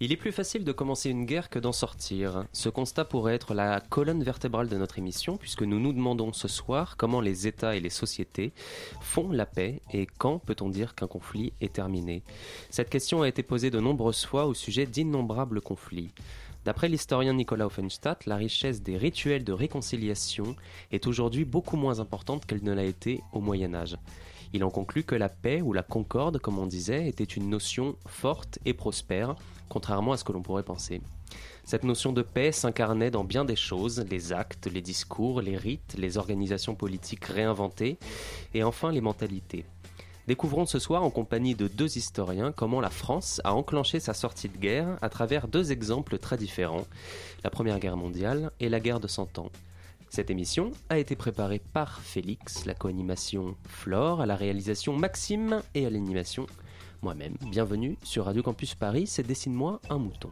Il est plus facile de commencer une guerre que d'en sortir. Ce constat pourrait être la colonne vertébrale de notre émission, puisque nous nous demandons ce soir comment les États et les sociétés font la paix et quand peut-on dire qu'un conflit est terminé. Cette question a été posée de nombreuses fois au sujet d'innombrables conflits. D'après l'historien Nicolas Offenstadt, la richesse des rituels de réconciliation est aujourd'hui beaucoup moins importante qu'elle ne l'a été au Moyen Âge. Il en conclut que la paix ou la concorde, comme on disait, était une notion forte et prospère, contrairement à ce que l'on pourrait penser. Cette notion de paix s'incarnait dans bien des choses, les actes, les discours, les rites, les organisations politiques réinventées, et enfin les mentalités. Découvrons ce soir en compagnie de deux historiens comment la France a enclenché sa sortie de guerre à travers deux exemples très différents, la Première Guerre mondiale et la guerre de Cent Ans. Cette émission a été préparée par Félix, la co-animation Flore, à la réalisation Maxime et à l'animation moi-même. Bienvenue sur Radio Campus Paris, c'est Dessine-moi un mouton.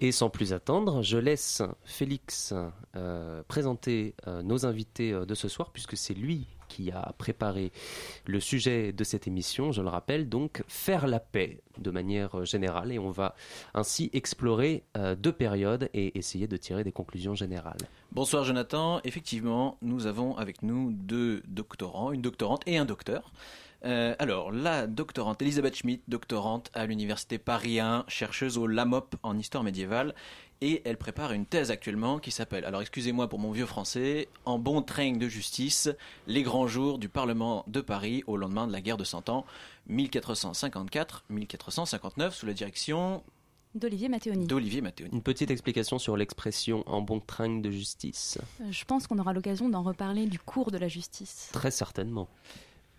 Et sans plus attendre, je laisse Félix euh, présenter euh, nos invités euh, de ce soir, puisque c'est lui qui a préparé le sujet de cette émission, je le rappelle, donc faire la paix de manière générale. Et on va ainsi explorer deux périodes et essayer de tirer des conclusions générales. Bonsoir Jonathan, effectivement, nous avons avec nous deux doctorants, une doctorante et un docteur. Euh, alors, la doctorante Elisabeth Schmidt, doctorante à l'université Paris 1, chercheuse au LAMOP en histoire médiévale, et elle prépare une thèse actuellement qui s'appelle, alors excusez-moi pour mon vieux français, En bon train de justice, les grands jours du Parlement de Paris au lendemain de la guerre de Cent Ans, 1454-1459, sous la direction D'Olivier Matteoni. D'Olivier Matteoni. Une petite explication sur l'expression en bon train de justice. Euh, je pense qu'on aura l'occasion d'en reparler du cours de la justice. Très certainement.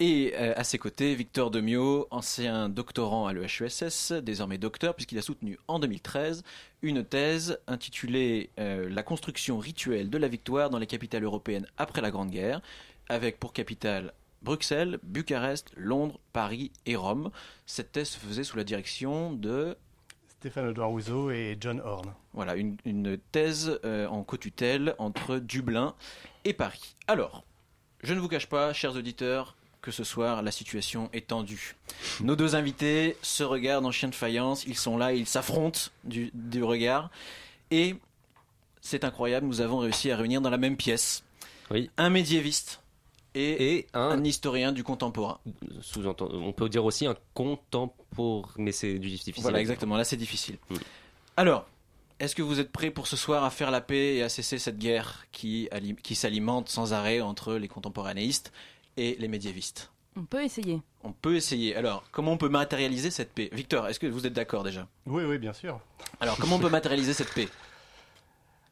Et euh, à ses côtés, Victor Demio, ancien doctorant à l'EHESS, désormais docteur, puisqu'il a soutenu en 2013 une thèse intitulée euh, La construction rituelle de la victoire dans les capitales européennes après la Grande Guerre, avec pour capitale Bruxelles, Bucarest, Londres, Paris et Rome. Cette thèse se faisait sous la direction de Stéphane Edouard Rousseau et John Horn. Voilà, une, thèse euh, en co-tutelle entre Dublin et Paris. Alors, je ne vous cache pas, chers auditeurs, que ce soir, la situation est tendue. Nos deux invités se regardent en chien de faïence, ils sont là, ils s'affrontent du, regard. Et c'est incroyable, nous avons réussi à réunir dans la même pièce oui. un médiéviste et, un, historien du contemporain. on peut dire aussi un contemporain, mais c'est difficile. Voilà, exactement, là c'est difficile. Mm. Alors, est-ce que vous êtes prêts pour ce soir à faire la paix et à cesser cette guerre qui, qui s'alimente sans arrêt entre les contemporanéistes et les médiévistes. On peut essayer. On peut essayer. Alors, comment on peut matérialiser cette paix? Victor, est-ce que vous êtes d'accord déjà? Oui, oui, bien sûr. Alors, comment on peut matérialiser cette paix?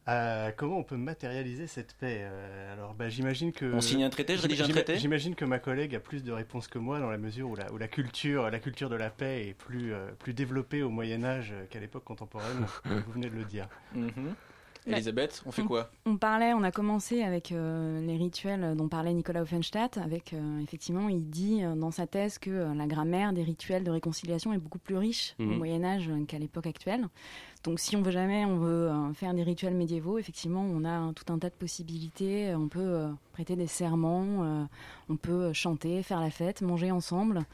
Euh, comment on peut matérialiser cette paix? Euh, Alors, bah, j'imagine que on signe un traité, je rédige un traité? J'imagine que ma collègue a plus de réponses que moi dans la mesure où la, où la culture, la culture de la paix est plus euh, plus développée au MoyenÂge qu'à l'époque contemporaine. vous venez de le dire. Mhm. Elisabeth, on fait quoi on, parlait, on a commencé avec euh, les rituels dont parlait Nicolas Offenstadt. Avec euh, effectivement, il dit euh, dans sa thèse que la grammaire des rituels de réconciliation est beaucoup plus riche au mhm. Moyen Âge qu'à l'époque actuelle. Donc, si on veut jamais, on veut faire des rituels médiévaux. Effectivement, on a tout un tas de possibilités. On peut prêter des serments, on peut chanter, faire la fête, manger ensemble.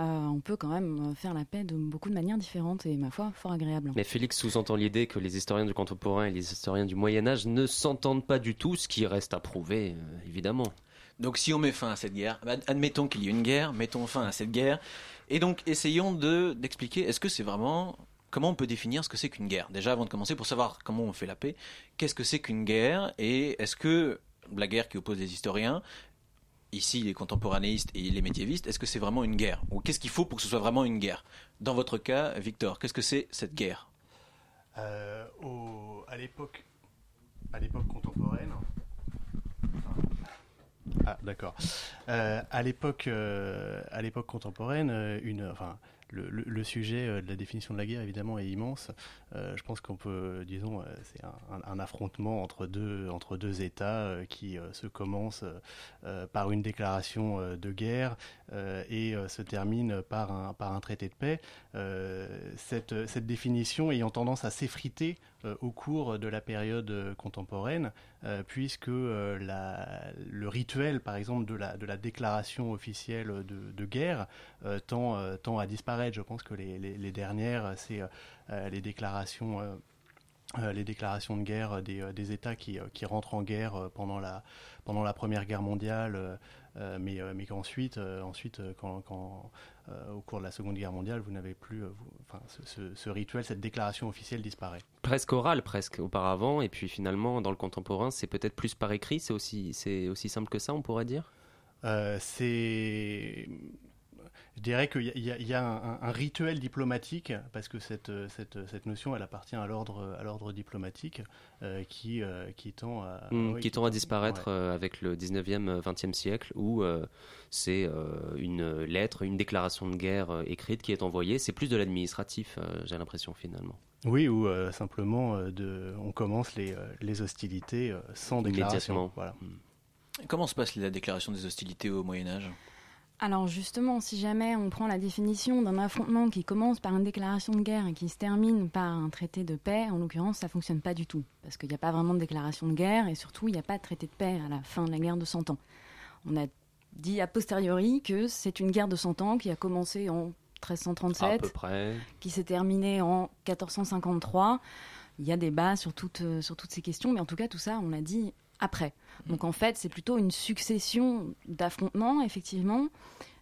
Euh, on peut quand même faire la paix de beaucoup de manières différentes et, ma foi, fort agréable. Mais Félix sous-entend l'idée que les historiens du contemporain et les historiens du Moyen Âge ne s'entendent pas du tout, ce qui reste à prouver, euh, évidemment. Donc si on met fin à cette guerre, bah, admettons qu'il y ait une guerre, mettons fin à cette guerre, et donc essayons de d'expliquer, est-ce que c'est vraiment... Comment on peut définir ce que c'est qu'une guerre? Déjà, avant de commencer, pour savoir comment on fait la paix, qu'est-ce que c'est qu'une guerre? Et est-ce que la guerre qui oppose les historiens, ici les contemporanéistes et les médiévistes, est-ce que c'est vraiment une guerre? Ou qu'est-ce qu'il faut pour que ce soit vraiment une guerre? Dans votre cas, Victor, qu'est-ce que c'est cette guerre? Euh, À l'époque, contemporaine. Ah, d'accord. Euh, à l'époque, euh, à l'époque contemporaine, une, le, sujet euh, de la définition de la guerre, évidemment, est immense. Euh, je pense qu'on peut, disons, euh, c'est un, affrontement entre deux, entre deux États qui se commence par une déclaration de guerre et se termine par un, par un traité de paix. Cette, cette, définition ayant tendance à s'effriter au cours de la période contemporaine, puisque le rituel, par exemple, de la, de la déclaration officielle de, guerre tend, tend, à disparaître. Je pense que les, les dernières, c'est les déclarations euh, les déclarations de guerre des, euh, des États qui, euh, qui, rentrent en guerre pendant la, pendant la Première Guerre mondiale, mais, mais qu'ensuite, ensuite, quand, quand au cours de la Seconde Guerre mondiale, vous n'avez plus, enfin, ce, ce, rituel, cette déclaration officielle disparaît. Presque oral, presque auparavant, et puis finalement, dans le contemporain, c'est peut-être plus par écrit, c'est aussi, c'est aussi simple que ça, on pourrait dire? C'est je dirais qu'il y, a, un, rituel diplomatique, parce que cette, cette, cette notion, elle appartient à l'ordre, à l'ordre diplomatique, euh, qui, euh, qui tend à, mmh, qui, tend à disparaître euh, avec le 19e, 20e siècle, où c'est une lettre, une déclaration de guerre écrite qui est envoyée. C'est plus de l'administratif, j'ai l'impression, finalement. Oui, ou simplement, de, on commence les, les hostilités sans déclaration. Voilà. Mmh. Comment se passe la déclaration des hostilités au Moyen Âge? Alors justement, si jamais on prend la définition d'un affrontement qui commence par une déclaration de guerre et qui se termine par un traité de paix, en l'occurrence, ça fonctionne pas du tout. Parce qu'il n'y a pas vraiment de déclaration de guerre et surtout, il n'y a pas de traité de paix à la fin de la guerre de 100 ans. On a dit a posteriori que c'est une guerre de 100 ans qui a commencé en 1337, qui s'est terminée en 1453. Il y a débat sur toutes, sur toutes ces questions, mais en tout cas, tout ça, on l'a dit après. Donc en fait, c'est plutôt une succession d'affrontements, effectivement,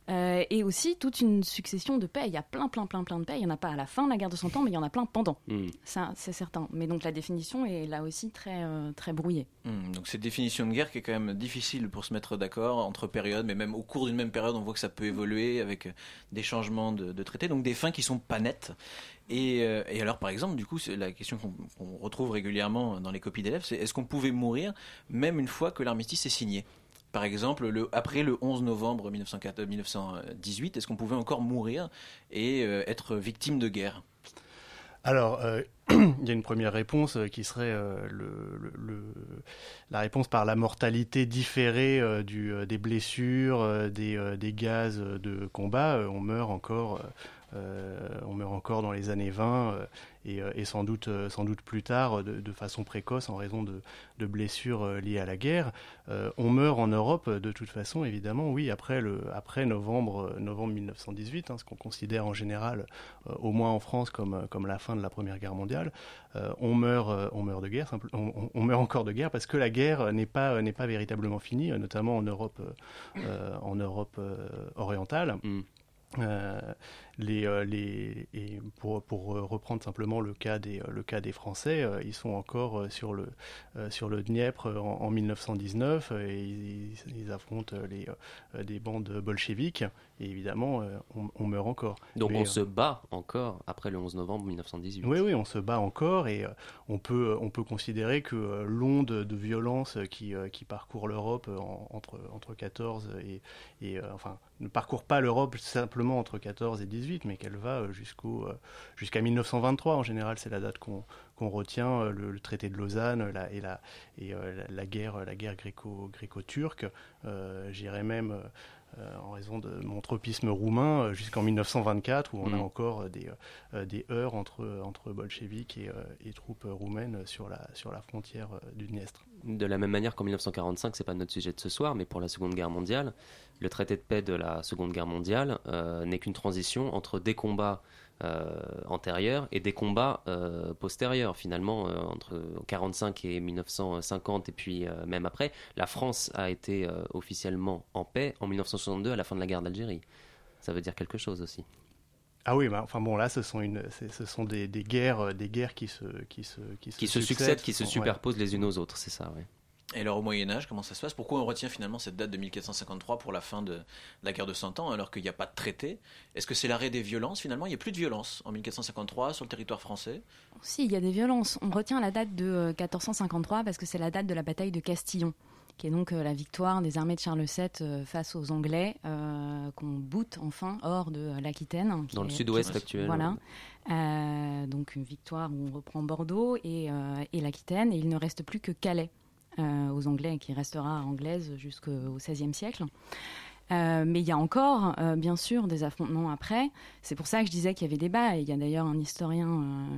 euh, et aussi toute une succession de paix. Il y a plein, plein, plein, plein de paix. Il n'y en a pas à la fin de la guerre de Cent Ans, mais il y en a plein pendant. Hmm. Ça, c'est certain. Mais donc la définition est là aussi très, euh, très brouillée. Hmm. Donc cette définition de guerre qui est quand même difficile pour se mettre d'accord entre périodes, mais même au cours d'une même période, on voit que ça peut évoluer avec euh, des changements de, de traités. Donc des fins qui sont pas nettes. Et, et, alors, par exemple, du coup, la question qu'on retrouve régulièrement dans les copies d'élèves, c'est est-ce qu'on pouvait mourir même une fois que l'armistice est signé? Par exemple, le, après le 11 novembre 1918, est-ce qu'on pouvait encore mourir et euh, être victime de guerre? Alors, euh, il y a une première réponse euh, qui serait la réponse par la mortalité différée des blessures, des, gaz de combat. on meurt encore on meurt encore dans les années 20 euh, et, sans, doute, euh, sans doute plus tard de, façon précoce en raison de, blessures euh, liées à la guerre. on meurt en Europe de toute façon, évidemment, oui, après, le, après novembre, novembre 1918, hein, ce qu'on considère en général, au moins en France, comme, comme la fin de la Première Guerre mondiale. on, meurt, on meurt de guerre, on, meurt encore de guerre parce que la guerre n'est pas, n'est pas véritablement finie, notamment en Europe, en Europe orientale. Mm. Euh, les, euh, les, et pour, pour, reprendre simplement le cas des, le cas des Français, euh, ils sont encore sur le, sur le Dniepr en, 1919 et ils, affrontent les, des bandes bolcheviques et évidemment on, meurt encore. Donc on se bat encore après le 11 novembre 1918. Oui, oui, on se bat encore et on, peut, on peut considérer que l'onde de violence qui, qui parcourt l'Europe entre, entre 14 et, et enfin ne parcourt pas l'Europe simplement entre 14 et 18, mais qu'elle va euh, jusqu'au, euh, jusqu'à 1923. En général, c'est la date qu'on, qu'on retient, euh, le, traité de Lausanne la, et, la, et la, guerre, la guerre gréco, gréco-turque. j'irais même en raison de mon tropisme roumain euh, jusqu'en 1924 où on a mm. encore des, euh, des heurts entre, entre bolcheviques et, et, troupes roumaines sur la, sur la frontière du Dniestre. De la même manière qu'en 1945, c'est pas notre sujet de ce soir, mais pour la Seconde Guerre mondiale, le traité de paix de la Seconde Guerre mondiale n'est qu'une transition entre des combats euh, antérieurs et des combats euh, postérieurs finalement euh, entre 1945 et 1950 et puis même après. La France a été officiellement en paix en 1962 à la fin de la guerre d'Algérie. Ça veut dire quelque chose aussi. Ah oui, bah, enfin bon, là, ce sont, une, ce sont des, des, guerres, des guerres qui se, qui se, qui se, succèdent, qui se superposent les unes aux autres, c'est ça, oui. Et alors au Moyen Âge, comment ça se passe? Pourquoi on retient finalement cette date de 1453 pour la fin de, la guerre de Cent Ans alors qu'il n'y a pas de traité? Est-ce que c'est l'arrêt des violences? Finalement Il n'y a plus de violences en 1453 sur le territoire français Si, il y a des violences. On retient la date de 1453 euh, parce que c'est la date de la bataille de Castillon qui est donc euh, la victoire des armées de Charles VII euh, face aux Anglais, qu'on boot enfin hors de l'Aquitaine. Dans le sud-ouest actuel. Voilà. donc une victoire où on reprend Bordeaux et, et l'Aquitaine, et il ne reste plus que Calais. Euh, aux Anglais qui restera anglaise jusqu'au XVIe siècle. Euh, mais il y a encore, euh, bien sûr, des affrontements après. C'est pour ça que je disais qu'il y avait débat. Il y a d'ailleurs un historien,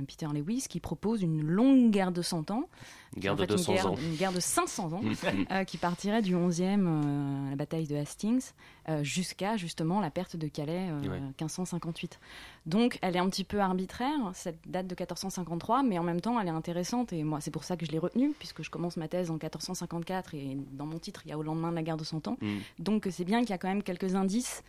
Peter Lewis, qui propose une longue guerre de 100 ans. Une guerre de En fait, 200 une guerre, ans. Une guerre de 500 ans. Mm, euh, qui partirait du 11e, euh, la bataille de Hastings, euh, jusqu'à justement la perte de Calais, euh, Ouais. 1558. Donc elle est un petit peu arbitraire, cette date de 1453, mais en même temps elle est intéressante, et moi c'est pour ça que je l'ai retenue, puisque je commence ma thèse en 1454, et dans mon titre il y a au lendemain de la guerre de Cent Ans. Mm. Donc c'est bien qu'il y a quand même quelques indices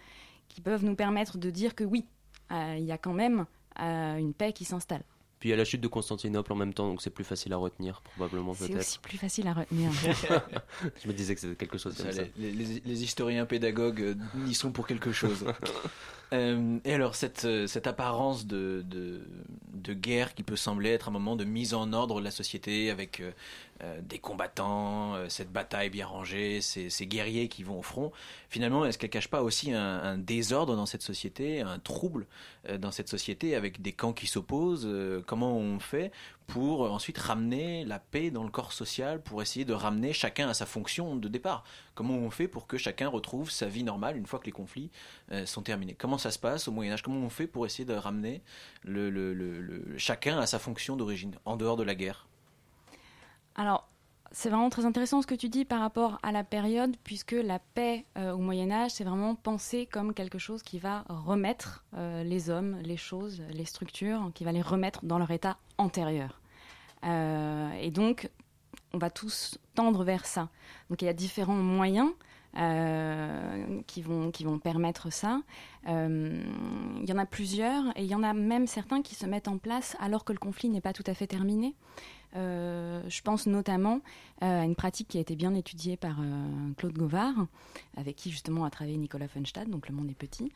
qui peuvent nous permettre de dire que oui, il y a quand même une paix qui s'installe. Puis il y a la chute de Constantinople en même temps, donc c'est plus facile à retenir, probablement C'est aussi plus facile à retenir. Je me disais que c'était quelque chose comme ça. les, les- les historiens pédagogues euh, y sont pour quelque chose. Euh, et alors, cette, euh, cette apparence de, de, de guerre qui peut sembler être un moment de mise en ordre de la société avec euh, euh, des combattants, euh, cette bataille bien rangée, ces, guerriers qui vont au front, finalement, est-ce qu'elle cache pas aussi un, désordre dans cette société, un trouble dans cette société avec des camps qui s'opposent Comment on fait pour euh, ensuite ramener la paix dans le corps social, pour essayer de ramener chacun à sa fonction de départ. Comment on fait pour que chacun retrouve sa vie normale une fois que les conflits euh, sont terminés? Comment ça se passe au Moyen Âge Comment on fait pour essayer de ramener chacun à sa fonction d'origine, en dehors de la guerre? Alors, c'est vraiment très intéressant ce que tu dis par rapport à la période, puisque la paix euh, au Moyen Âge, c'est vraiment pensé comme quelque chose qui va remettre les hommes, les choses, les structures, qui va les remettre dans leur état antérieur. Euh, et donc, on va tous tendre vers ça. Donc, il y a différents moyens. euh, qui, vont, qui vont permettre ça. Euh, Il y en a plusieurs et il y en a même certains qui se mettent en place alors que le conflit n'est pas tout à fait terminé. Je pense notamment à une pratique qui a été bien étudiée par Claude Gauvard, avec qui justement a travaillé Nicolas Funstad, donc Le Monde est petit,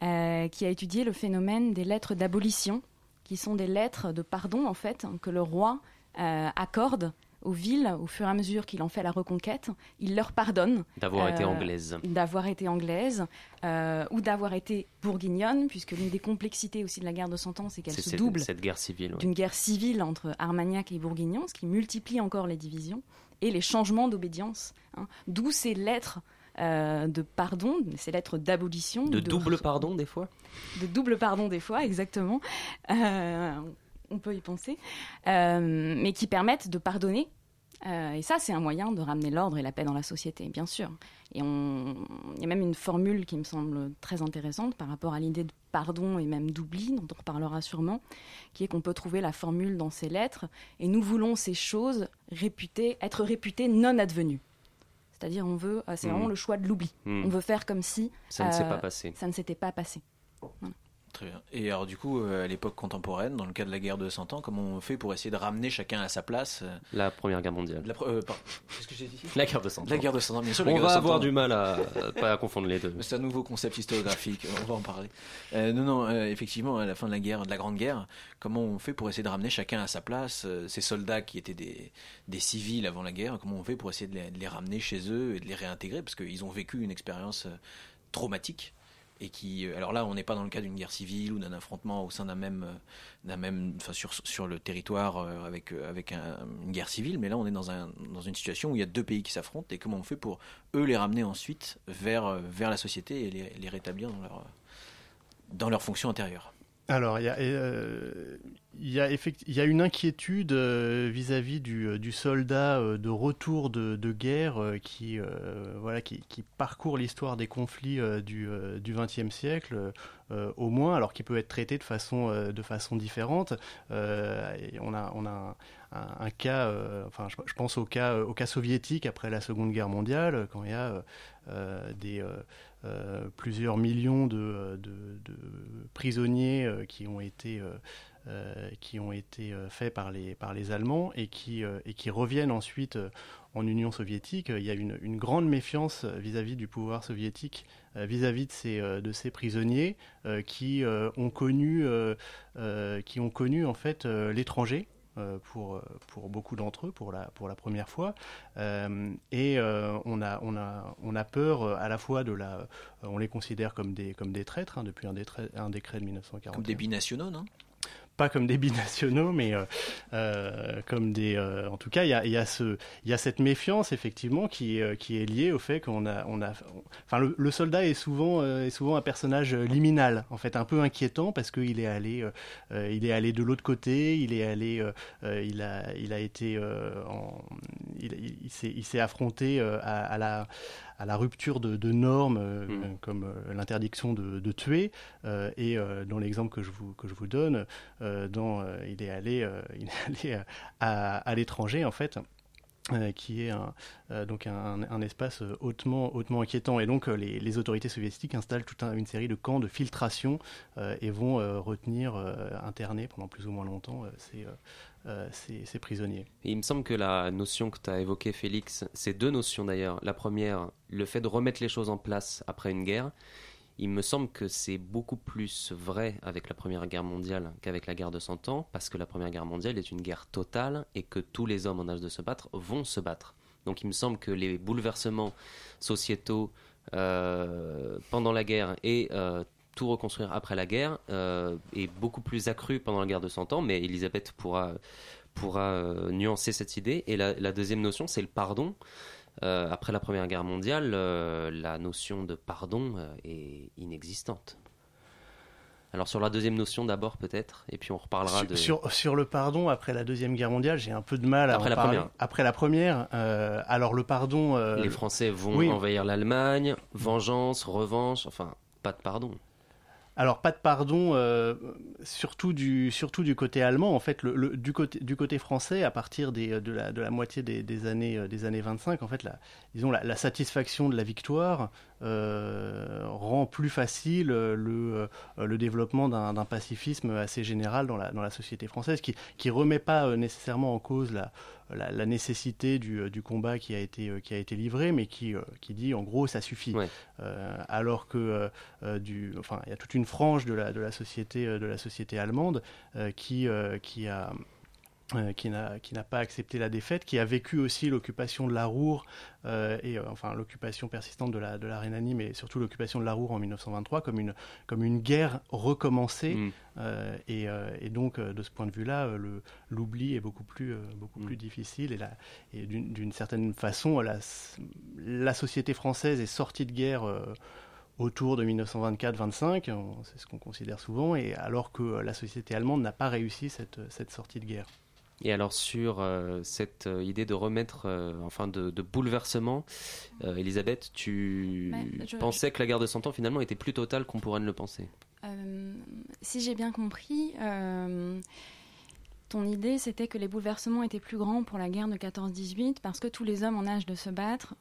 qui a étudié le phénomène des lettres d'abolition, qui sont des lettres de pardon en fait que le roi euh, accorde aux villes au fur et à mesure qu'il en fait la reconquête. Il leur pardonne D'avoir été Euh, anglaise. d'avoir été anglaise euh, ou d'avoir été bourguignonne, puisque l'une des complexités aussi de la guerre de Cent Ans, c'est qu'elle se double cette guerre civile. ouais. d'une guerre civile entre Armagnac et Bourguignon, ce qui multiplie encore les divisions et les changements d'obédience. hein. D'où ces lettres euh, de pardon, ces lettres d'abolition. De ou double pardon, des fois de double pardon des fois, exactement. Euh, on peut y penser, Euh, mais qui permettent de pardonner. Et ça, c'est un moyen de ramener l'ordre et la paix dans la société, bien sûr. Et on... il y a même une formule qui me semble très intéressante par rapport à l'idée de pardon et même d'oubli, dont on reparlera sûrement, qui est qu'on peut trouver la formule dans ces lettres, et nous voulons ces choses réputées, être réputées non advenues. C'est-à-dire, on veut, euh, c'est vraiment le choix de l'oubli. Hmm. On veut faire comme si Ça ne s'est euh, pas passé. ça ne s'était pas passé. Très bien. Et alors, du coup, euh, à l'époque contemporaine, dans le cas de la guerre de 100 ans, comment on fait pour essayer de ramener chacun à sa place euh, La Première Guerre mondiale. la, euh, pardon. Qu'est-ce que j'ai dit? La guerre de Cent Ans. La guerre de 100 ans, bien sûr. On va 100 avoir ans. du mal à pas à confondre les deux. C'est un nouveau concept historiographique, on va en parler. Euh, non, non, euh, effectivement, à la fin de la guerre, de la Grande Guerre, comment on fait pour essayer de ramener chacun à sa place Ces soldats qui étaient des, des civils avant la guerre, comment on fait pour essayer de les, de les ramener chez eux et de les réintégrer Parce qu'ils ont vécu une expérience traumatique. Et qui, euh, alors là, on n'est pas dans le cas d'une guerre civile ou d'un affrontement au sein d'un même, euh, d'un même, enfin sur sur le territoire euh, avec avec un- une guerre civile, mais là, on est dans un dans une situation où il y a deux pays qui s'affrontent et comment on fait pour eux les ramener ensuite vers, vers la société et les, les rétablir dans leur, dans leur fonction antérieure. Alors, il y a, euh, il y a, une inquiétude euh, vis-à-vis du, euh, soldat de retour de, guerre qui, parcourt l'histoire des conflits du XXe siècle, au moins, alors qu'il peut être traité de façon, différente. On a, un, cas, enfin, je, pense au cas, soviétique après la Seconde Guerre mondiale, quand il y a des, euh, euh, plusieurs millions de, de prisonniers euh, qui ont été, euh, euh, qui ont été euh, faits par les, par les Allemands et qui, euh, et qui reviennent ensuite euh, en Union soviétique. Il y a une, grande méfiance vis-à-vis du pouvoir soviétique, euh, vis-à-vis de ces, euh, de ces prisonniers euh, qui, euh, ont connu, euh, euh, qui ont connu en fait euh, l'étranger. Euh, Pour, euh, pour beaucoup d'entre eux, pour la, pour la première fois. Euh, et on, a, on, a, on a peur à la fois de la, on les considère comme des, comme des traîtres hein, depuis un, détrai- un décret de 1941. Comme des binationaux, non? Pas comme des binationaux, mais comme des. en tout cas, il y a, y, a y a cette méfiance effectivement qui, qui est liée au fait qu'on a, on a. Enfin, le, soldat est souvent, est souvent un personnage liminal, en fait, un peu inquiétant parce qu'il est allé, il est allé de l'autre côté, il est allé, il a, il a été, en, il, il s'est affronté à, la à la rupture de, normes euh, mm. comme euh, l'interdiction de, tuer. Euh, et dans l'exemple que je vous que je vous donne, dans, il est allé, il est allé à, l'étranger en fait. qui est un, donc un, espace hautement, hautement inquiétant. Et donc les, autorités soviétiques installent toute une série de camps de filtration et vont retenir, interner pendant plus ou moins longtemps ces, euh, ces, prisonniers. il me semble que la notion que tu as évoquée, Félix, c'est deux notions d'ailleurs. La première, le fait de remettre les choses en place après une guerre. Il me semble que c'est beaucoup plus vrai avec la Première Guerre mondiale qu'avec la guerre de Cent Ans, parce que la Première Guerre mondiale est une guerre totale et que tous les hommes en âge de se battre vont se battre. Donc il me semble que les bouleversements sociétaux euh, pendant la guerre et euh, tout reconstruire après la guerre euh, est beaucoup plus accru pendant la guerre de Cent Ans, mais Elisabeth pourra, pourra euh, nuancer cette idée. Et la, deuxième notion, c'est le pardon. Euh, après la Première Guerre mondiale, la notion de pardon est inexistante. Alors sur la deuxième notion d'abord peut-être, et puis on reparlera de... Sur, sur le pardon, après la Deuxième Guerre mondiale, j'ai un peu de mal à après la parler. Première. Après la Première. alors le pardon... Les Français vont envahir l'Allemagne, vengeance, revanche, enfin pas de pardon. Alors pas de pardon, euh, surtout du côté allemand. En fait, du côté français, à partir des, de, la, moitié des, années euh, des années 25, en fait, la, disons la, satisfaction de la victoire euh, rend plus facile le le développement d'un pacifisme assez général dans la dans la société française, qui qui remet pas nécessairement en cause la la, nécessité du, euh, du, combat qui a été, euh, qui a été livré, mais qui, euh, qui dit en gros ça suffit. alors que du, enfin, il y a toute une frange de la, de la, société, de la société allemande qui, qui a euh, qui n'a pas accepté la défaite, qui a vécu aussi l'occupation de la Roure, euh, et euh, enfin l'occupation persistante de la, de la Rhénanie, mais surtout l'occupation de la Roure en 1923 comme une, comme une guerre recommencée. Mm. Et, et, donc, de ce point de vue-là, l'oubli est beaucoup plus, beaucoup mm. plus difficile. Et, et d'une certaine façon, la, la, société française est sortie de guerre autour de 1924-25, c'est ce qu'on considère souvent, et alors que la société allemande n'a pas réussi cette, cette sortie de guerre. Et alors sur euh, cette euh, idée de remettre, euh, enfin de, bouleversement, Elisabeth, tu pensais que la guerre de Cent Ans finalement était plus totale qu'on pourrait ne le penser? Si j'ai bien compris, ton idée c'était que les bouleversements étaient plus grands pour la guerre de 14-18 parce que tous les hommes en âge de se battre...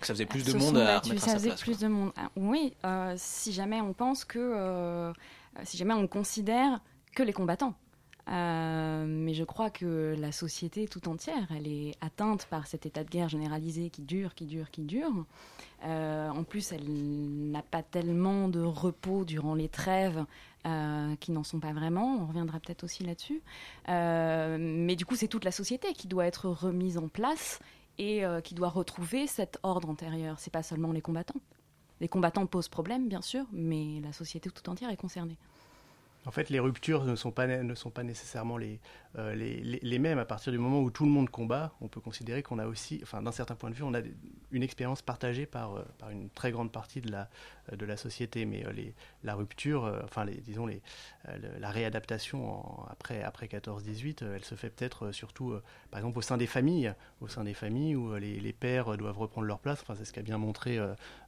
que ça faisait plus de monde à remettre ça faisait plus de monde. Ah, oui, si jamais on pense que... si jamais on considère que les combattants. Euh, mais je crois que la société tout entière, elle est atteinte par cet état de guerre généralisé qui dure, qui dure, qui dure. Euh, en plus, elle n'a pas tellement de repos durant les trêves euh, qui n'en sont pas vraiment. On reviendra peut-être aussi là-dessus. mais du coup, c'est toute la société qui doit être remise en place et qui doit retrouver cet ordre antérieur. C'est pas seulement les combattants. Les combattants posent problème, bien sûr, mais la société tout entière est concernée. En fait, les ruptures ne sont pas, nécessairement les, euh, les, mêmes. À partir du moment où tout le monde combat, on peut considérer qu'on a aussi, enfin, d'un certain point de vue, on a une expérience partagée par, euh, par une très grande partie de la, euh, société. Mais la rupture, enfin, disons, la réadaptation après, après 14-18, elle se fait peut-être surtout, par exemple, au sein des familles, au sein des familles où les, pères doivent reprendre leur place. C'est ce qu'a bien montré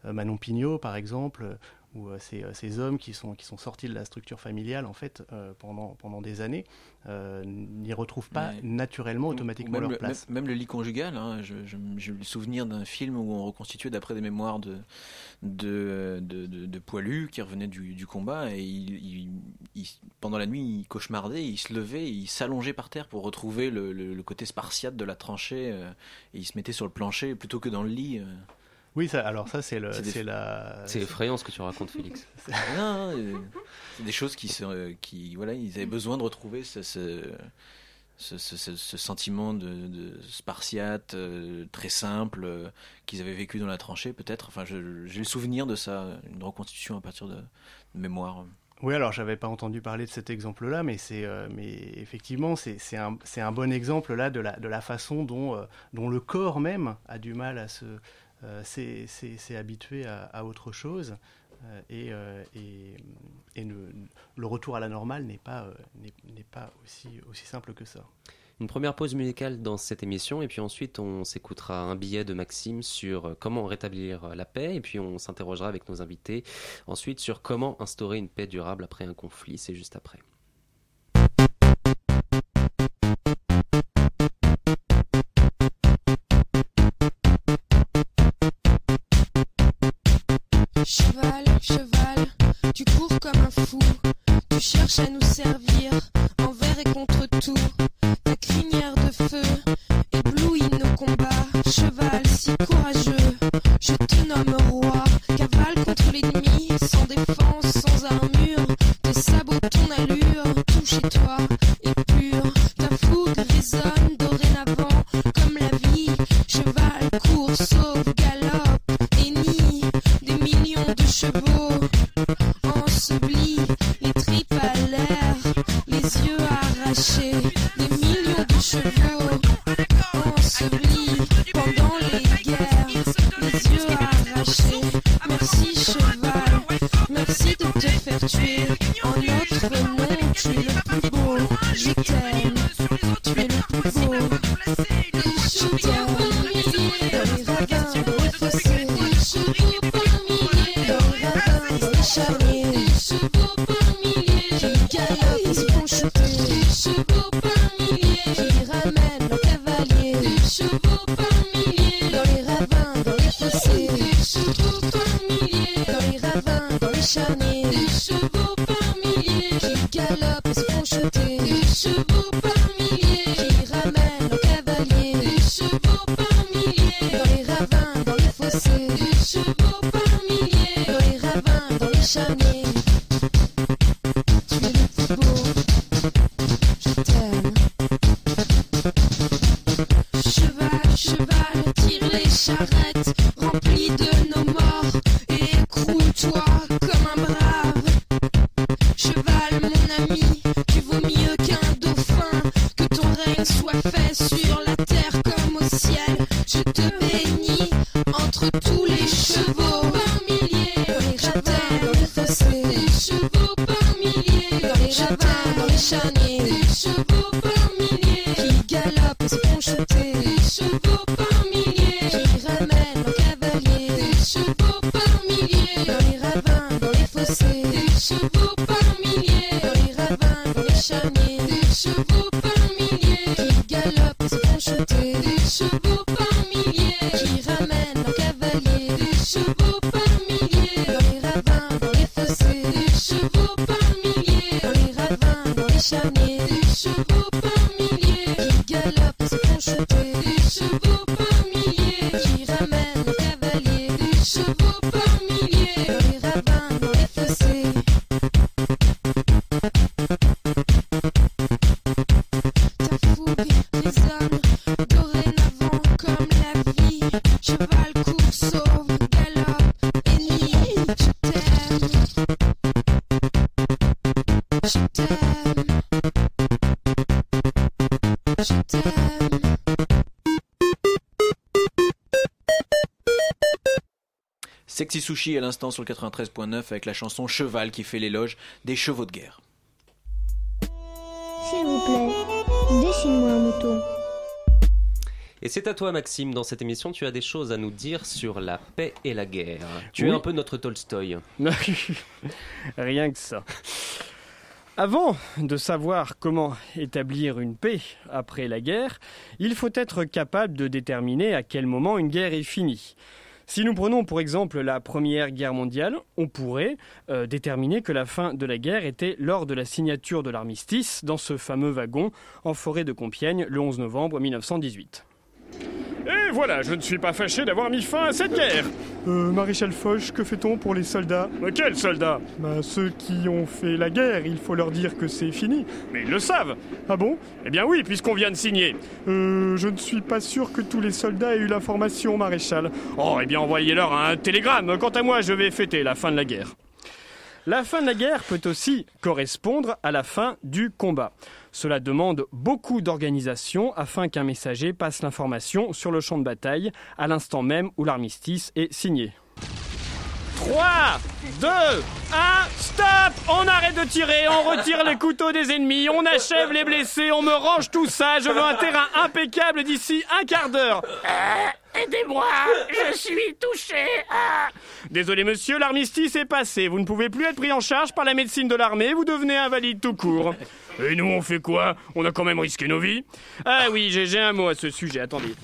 Manon Pignot, par exemple, où euh, ces, euh, ces, hommes qui sont, qui sont sortis de la structure familiale, en fait, euh, pendant, pendant des années, n'y retrouvent pas naturellement, automatiquement leur place. Même, le lit conjugal, hein, j'ai le souvenir d'un film où on reconstituait d'après des mémoires de, de, de, poilus qui revenaient du, du combat, et il, pendant la nuit, il cauchemardait, il se levait, il s'allongeait par terre pour retrouver le, le, côté spartiate de la tranchée, et il se mettait sur le plancher plutôt que dans le lit. Oui, ça, alors ça, c'est c'est la. C'est effrayant ce que tu racontes, Félix. non, c'est des choses qui, se, qui, voilà, ils avaient besoin de retrouver ce, ce, ce, ce sentiment de, de spartiate euh, très simple euh, qu'ils avaient vécu dans la tranchée, peut-être. Enfin, j'ai le souvenir de ça, une reconstitution à partir de, mémoire. Oui, alors j'avais pas entendu parler de cet exemple-là, mais c'est, mais effectivement, c'est, un, un, bon exemple là de la, de la façon dont, dont le corps même a du mal à se, s'est, habitué à, autre chose. et, et, et le retour à la normale n'est pas, aussi, aussi simple que ça une première pause musicale dans cette émission et puis ensuite on s'écoutera un billet de Maxime sur euh, comment rétablir la paix et puis on s'interrogera avec nos invités ensuite sur comment instaurer une paix durable après un conflit. C'est juste après. Cheval, cheval, tu cours comme un fou, tu cherches à nous servir you tell me? Ooh. Sushi à l'instant sur le 93.9 avec la chanson Cheval qui fait l'éloge des chevaux de guerre. S'il vous plaît, dessine-moi un mouton. Et c'est à toi, Maxime. Dans cette émission, tu as des choses à nous dire sur la paix et la guerre. Tu es un peu notre Tolstoy. Rien que ça. Avant de savoir comment établir une paix après la guerre, il faut être capable de déterminer à quel moment une guerre est finie. Si nous prenons pour exemple la Première Guerre mondiale, on pourrait euh, déterminer que la fin de la guerre était lors de la signature de l'armistice dans ce fameux wagon en forêt de Compiègne le 11 novembre 1918. Et voilà, je ne suis pas fâché d'avoir mis fin à cette guerre. Euh, Maréchal Foch, que fait-on pour les soldats? Quels soldats? Bah ceux qui ont fait la guerre, il faut leur dire que c'est fini. Mais ils le savent. Ah bon? Eh bien oui, puisqu'on vient de signer. Euh, je ne suis pas sûr que tous les soldats aient eu l'information, Maréchal. Oh, eh bien envoyez-leur un télégramme. Quant à moi, je vais fêter la fin de la guerre. La fin de la guerre peut aussi correspondre à la fin du combat. Cela demande beaucoup d'organisation afin qu'un messager passe l'information sur le champ de bataille à l'instant même où l'armistice est signé. 3, 2, 1, stop On arrête de tirer, on retire les couteaux des ennemis, on achève les blessés, on me range tout ça, je veux un terrain impeccable d'ici un quart d'heure. Aidez-moi, je suis touché. Ah. Désolé monsieur, l'armistice est passé, vous ne pouvez plus être pris en charge par la médecine de l'armée, vous devenez invalide tout court. Et nous on fait quoi? On a quand même risqué nos vies Ah oui, j'ai un mot à ce sujet, attendez.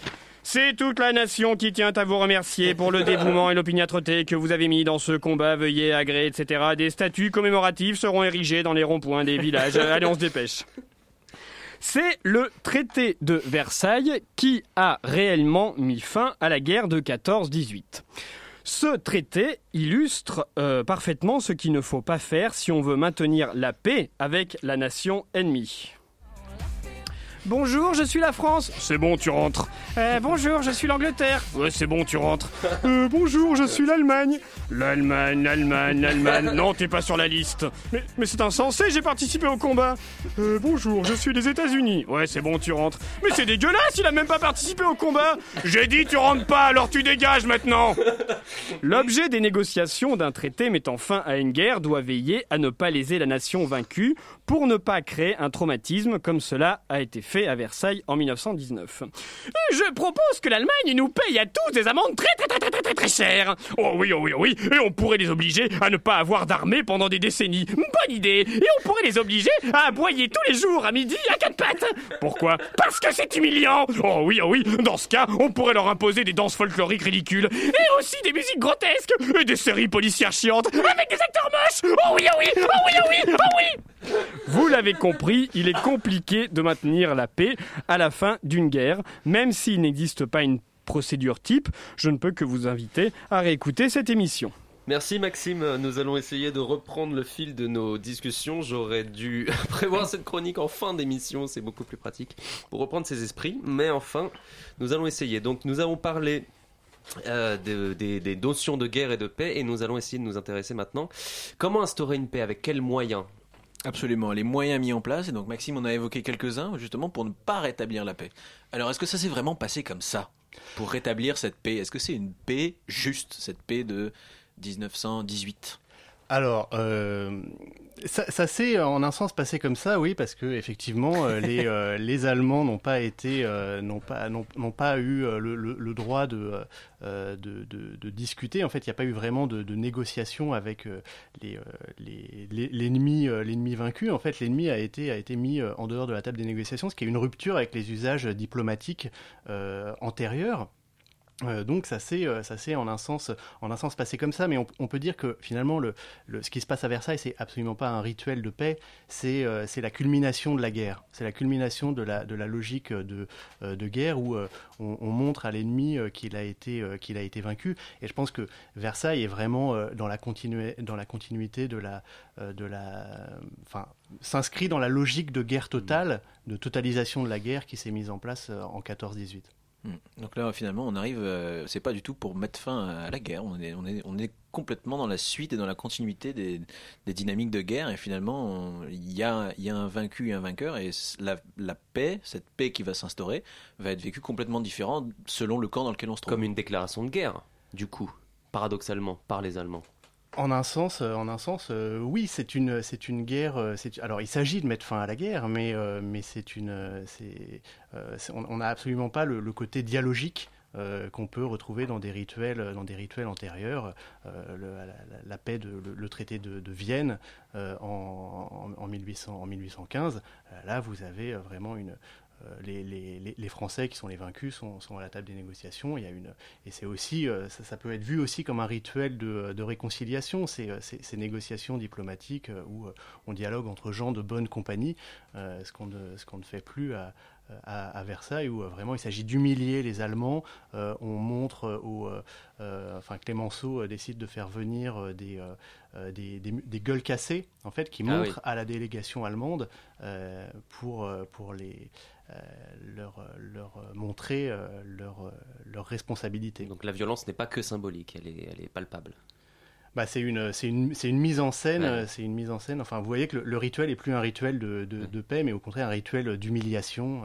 C'est toute la nation qui tient à vous remercier pour le dévouement et l'opiniâtreté que vous avez mis dans ce combat. Veuillez agréer, etc. Des statues commémoratives seront érigées dans les ronds-points des villages. Allez, on se dépêche. C'est le traité de Versailles qui a réellement mis fin à la guerre de 14-18. Ce traité illustre euh, parfaitement ce qu'il ne faut pas faire si on veut maintenir la paix avec la nation ennemie. Bonjour, je suis la France. C'est bon, tu rentres. Euh, bonjour, je suis l'Angleterre. Ouais, c'est bon, tu rentres. Euh, bonjour, je suis l'Allemagne. L'Allemagne, l'Allemagne, l'Allemagne. Non, t'es pas sur la liste. Mais, mais c'est insensé, j'ai participé au combat. Euh, bonjour, je suis des États-Unis. Ouais, c'est bon, tu rentres. Mais c'est dégueulasse, il a même pas participé au combat. J'ai dit, tu rentres pas, alors tu dégages maintenant. L'objet des négociations d'un traité mettant fin à une guerre doit veiller à ne pas léser la nation vaincue pour ne pas créer un traumatisme comme cela a été fait à Versailles en 1919. Je propose que l'Allemagne nous paye à tous des amendes très très très très très très, très chères. Oh oui, oh oui, oh oui, et on pourrait les obliger à ne pas avoir d'armée pendant des décennies. Bonne idée. Et on pourrait les obliger à aboyer tous les jours à midi à quatre pattes. Pourquoi? Parce que c'est humiliant. Oh oui, oh oui, dans ce cas, on pourrait leur imposer des danses folkloriques ridicules et aussi des musiques grotesques et des séries policières chiantes avec des acteurs moches. Oh oui, oh oui, oh oui, oh oui, oh oui. Vous l'avez compris, il est compliqué de maintenir la paix à la fin d'une guerre, même s'il n'existe pas une procédure type. Je ne peux que vous inviter à réécouter cette émission. Merci Maxime, nous allons essayer de reprendre le fil de nos discussions. J'aurais dû prévoir cette chronique en fin d'émission, c'est beaucoup plus pratique pour reprendre ses esprits. Mais enfin, nous allons essayer. Donc nous avons parlé euh, des, des notions de guerre et de paix et nous allons essayer de nous intéresser maintenant. Comment instaurer une paix? Avec quels moyens? Absolument, les moyens mis en place, et donc Maxime en a évoqué quelques-uns, justement pour ne pas rétablir la paix. Alors est-ce que ça s'est vraiment passé comme ça, pour rétablir cette paix? Est-ce que c'est une paix juste, cette paix de 1918 alors, euh, ça, ça s'est en un sens passé comme ça, oui, parce que effectivement, euh, les, euh, les Allemands n'ont pas été, n'ont pas, n'ont, pas eu le, le, droit de, de, de, de, discuter. En fait, il n'y a pas eu vraiment de, de négociation avec les, les, l'ennemi, l'ennemi vaincu. En fait, l'ennemi a été, a été mis en dehors de la table des négociations, ce qui est une rupture avec les usages diplomatiques antérieurs. Euh, donc ça s'est euh, ça en un sens en un sens passé comme ça, mais on, peut dire que finalement le, ce qui se passe à Versailles c'est absolument pas un rituel de paix, c'est euh, la culmination de la guerre, c'est la culmination de la de la logique de de guerre où on, montre à l'ennemi qu'il a été qu'il a été vaincu. Et je pense que Versailles est vraiment dans la dans la continuité de la de la enfin s'inscrit dans la logique de guerre totale, de totalisation de la guerre qui s'est mise en place en 14-18. Hmm. Donc là, finalement, on arrive. Euh, c'est pas du tout pour mettre fin à la guerre. On est, complètement dans la suite et dans la continuité des, dynamiques de guerre. Et finalement, il y a, un vaincu et un vainqueur. Et la paix, cette paix qui va s'instaurer, va être vécue complètement différente selon le camp dans lequel on se trouve. Comme une déclaration de guerre, du coup, paradoxalement, par les Allemands. En un sens, euh, en un sens, euh, oui, c'est une, c'est une guerre. Euh, alors, il s'agit de mettre fin à la guerre, mais, mais c'est une, on n'a absolument pas le, côté dialogique qu'on peut retrouver dans des rituels, dans des rituels antérieurs. la, paix, de, le, traité de, Vienne en, en, 1800, en 1815. là, vous avez vraiment une, euh, les, Français qui sont les vaincus sont, à la table des négociations. Il y a une, et c'est aussi, euh, ça, peut être vu aussi comme un rituel de, réconciliation, ces, ces, négociations diplomatiques euh, où on dialogue entre gens de bonne compagnie, ce qu'on ne, ce qu'on ne fait plus à, à, Versailles où vraiment il s'agit d'humilier les Allemands. on montre, au, enfin Clémenceau décide de faire venir des, des, des, gueules cassées en fait qui ah montrent à la délégation allemande pour, pour les euh, leur, leur montrer euh, leur, leur responsabilité. Donc la violence n'est pas que symbolique, elle est, elle est palpable. bah, c'est une, c'est une, c'est une mise en scène, c'est une mise en scène. Enfin, vous voyez que le, rituel est plus un rituel de, de, paix, mais au contraire un rituel d'humiliation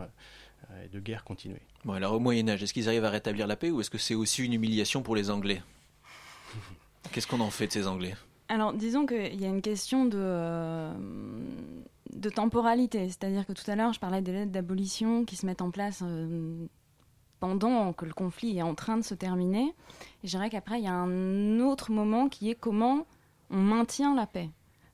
et de guerre continuée. Bon, alors au Moyen Âge, est-ce qu'ils arrivent à rétablir la paix ou est-ce que c'est aussi une humiliation pour les Anglais? Qu'est-ce qu'on en fait de ces Anglais? Alors, disons qu'il y a une question de, euh, de temporalité. C'est-à-dire que tout à l'heure, je parlais des lettres d'abolition qui se mettent en place euh, pendant que le conflit est en train de se terminer. Et je dirais qu'après, il y a un autre moment qui est comment on maintient la paix,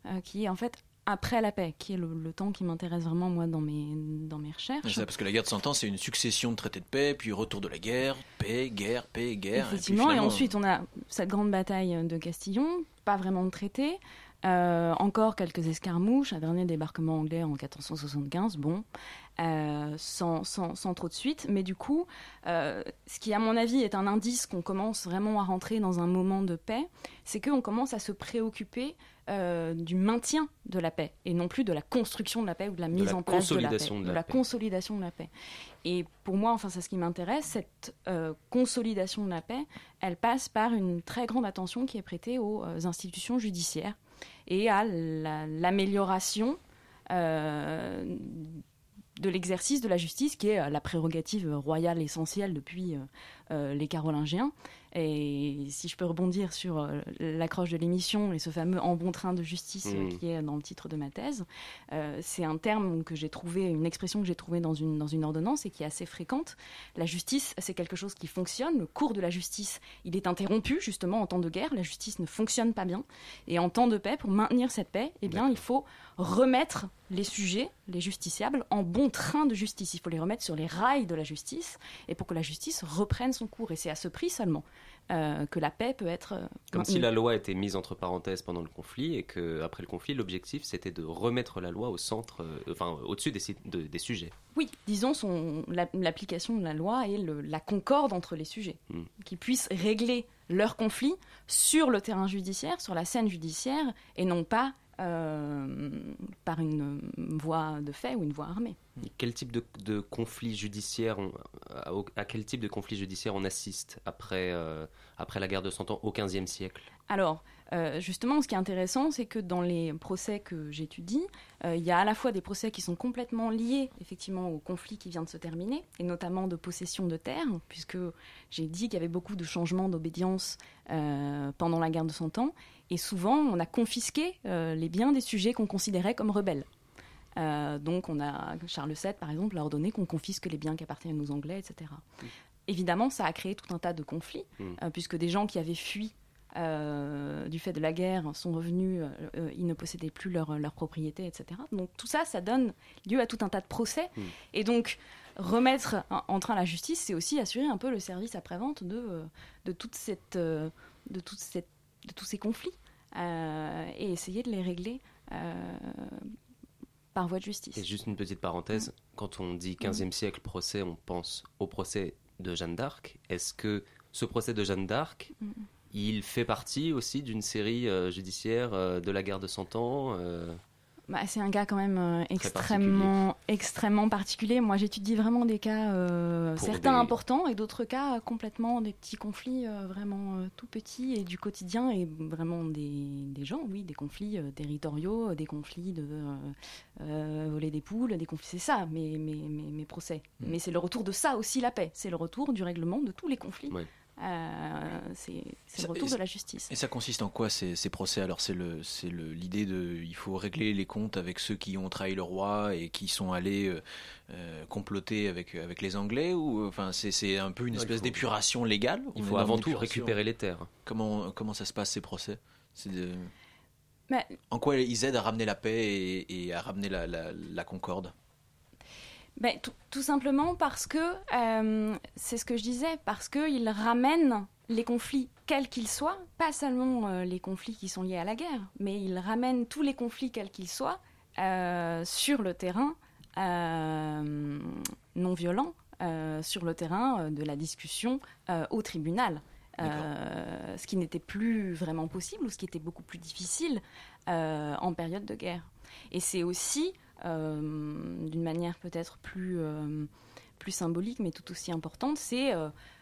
euh, qui est en fait après la paix, qui est le, temps qui m'intéresse vraiment moi dans mes, dans mes recherches. Ça, parce que la guerre de Cent Ans, c'est une succession de traités de paix, puis retour de la guerre, paix, guerre, paix, guerre. Effectivement, et, ensuite on a cette grande bataille de Castillon, pas vraiment traité, euh, encore quelques escarmouches, un dernier débarquement anglais en 1475, bon, euh, sans, sans, sans, trop de suite. Mais du coup, euh, ce qui, à mon avis, est un indice qu'on commence vraiment à rentrer dans un moment de paix, c'est qu'on commence à se préoccuper du maintien de la paix et non plus de la construction de la paix ou de la mise en place de la paix, de la, consolidation de la paix. Et pour moi, enfin, c'est ce qui m'intéresse, cette consolidation de la paix, elle passe par une très grande attention qui est prêtée aux institutions judiciaires et à l'amélioration euh, de l'exercice de la justice, qui est la prérogative royale essentielle depuis euh, les Carolingiens, et si je peux rebondir sur euh, l'accroche de l'émission et ce fameux en bon train de justice euh, mm. qui est dans le titre de ma thèse, c'est un terme que j'ai trouvé, une expression que j'ai trouvée dans une, dans une ordonnance et qui est assez fréquente. La justice, c'est quelque chose qui fonctionne. Le cours de la justice, il est interrompu justement en temps de guerre. La justice ne fonctionne pas bien. Et en temps de paix, pour maintenir cette paix, eh bien, il faut remettre les sujets, les justiciables, en bon train de justice. Il faut les remettre sur les rails de la justice et pour que la justice reprenne son cours. Et c'est à ce prix seulement euh, que la paix peut être. Euh, Comme si la loi était mise entre parenthèses pendant le conflit et qu'après le conflit, l'objectif c'était de remettre la loi au centre, euh, enfin au-dessus des, des, sujets. Oui, disons son, l'application de la loi et la concorde entre les sujets, hmm. qui puissent régler leurs conflits sur le terrain judiciaire, sur la scène judiciaire, et non pas par une voie de fait ou une voie armée. Quel type de, de conflit judiciaire, à, quel type de conflit judiciaire on assiste après, euh, après la guerre de Cent Ans au XVe siècle? Alors, euh, justement, ce qui est intéressant, c'est que dans les procès que j'étudie, il y a à la fois des procès qui sont complètement liés effectivement au conflit qui vient de se terminer, et notamment de possession de terres, puisque j'ai dit qu'il y avait beaucoup de changements d'obédience pendant la guerre de Cent Ans, et souvent, on a confisqué euh, les biens des sujets qu'on considérait comme rebelles. Euh, donc, on a Charles VII, par exemple, a ordonné qu'on confisque les biens qui appartiennent aux Anglais, etc. Évidemment, ça a créé tout un tas de conflits, mm. euh, puisque des gens qui avaient fui du fait de la guerre sont revenus, ils ne possédaient plus leur, leur, propriété, etc. Donc tout ça, ça donne lieu à tout un tas de procès. Mm. Et donc remettre en, train la justice, c'est aussi assurer un peu le service après-vente de, de, toute cette, de, toute cette, de tous ces conflits. Euh, et essayer de les régler euh, par voie de justice. Et juste une petite parenthèse, quand on dit 15e siècle procès, on pense au procès de Jeanne d'Arc. Est-ce que ce procès de Jeanne d'Arc, il fait partie aussi d'une série euh, judiciaire de la guerre de Cent Ans bah, c'est un cas quand même euh, extrêmement, particulier. extrêmement particulier. Moi, j'étudie vraiment des cas, euh, certains importants et d'autres cas complètement des petits conflits euh, vraiment tout petits et du quotidien et vraiment des, des gens, oui, des conflits territoriaux, des conflits de voler des poules, des conflits. C'est ça, mes, mes, mes, procès. Mm. Mais c'est le retour de ça aussi la paix. C'est le retour du règlement de tous les conflits. Euh, c'est le retour de la justice. Et ça consiste en quoi ces, procès? Alors c'est l'idée de il faut régler les comptes avec ceux qui ont trahi le roi et qui sont allés euh, euh, comploter avec avec les Anglais ou enfin c'est un peu une espèce d'épuration légale. Il faut avant tout récupérer les terres. Comment comment ça se passe ces procès? En quoi ils aident à ramener la paix et, à ramener la, la concorde? Ben, tout, simplement parce que, euh, c'est ce que je disais, parce qu'il ramène les conflits, quels qu'ils soient, pas seulement euh, les conflits qui sont liés à la guerre, mais il ramène tous les conflits, quels qu'ils soient, euh, sur le terrain non violent, sur le terrain de la discussion au tribunal. ce qui n'était plus vraiment possible ou ce qui était beaucoup plus difficile en période de guerre. Et c'est aussi d'une manière peut-être plus, euh, plus symbolique, mais tout aussi importante, c'est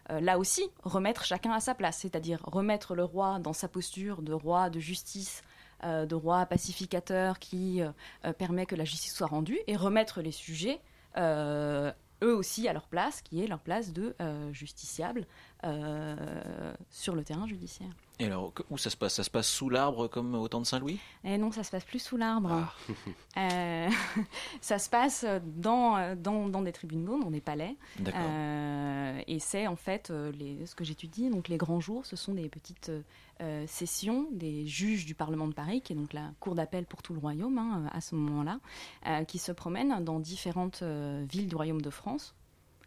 là aussi remettre chacun à sa place, c'est-à-dire remettre le roi dans sa posture de roi de justice, de roi pacificateur qui permet que la justice soit rendue, et remettre les sujets eux aussi à leur place, qui est leur place de justiciable sur le terrain judiciaire. Et alors, où ça se passe? Ça se passe sous l'arbre comme au temps de Saint-Louis? Eh non, ça se passe plus sous l'arbre. Ah. Euh, ça se passe dans, dans, dans, des tribunaux, dans des palais. Euh, et c'est en fait euh, les, ce que j'étudie. Donc les grands jours, ce sont des petites sessions des juges du Parlement de Paris, qui est donc la cour d'appel pour tout le royaume hein, à ce moment-là, qui se promènent dans différentes villes du royaume de France.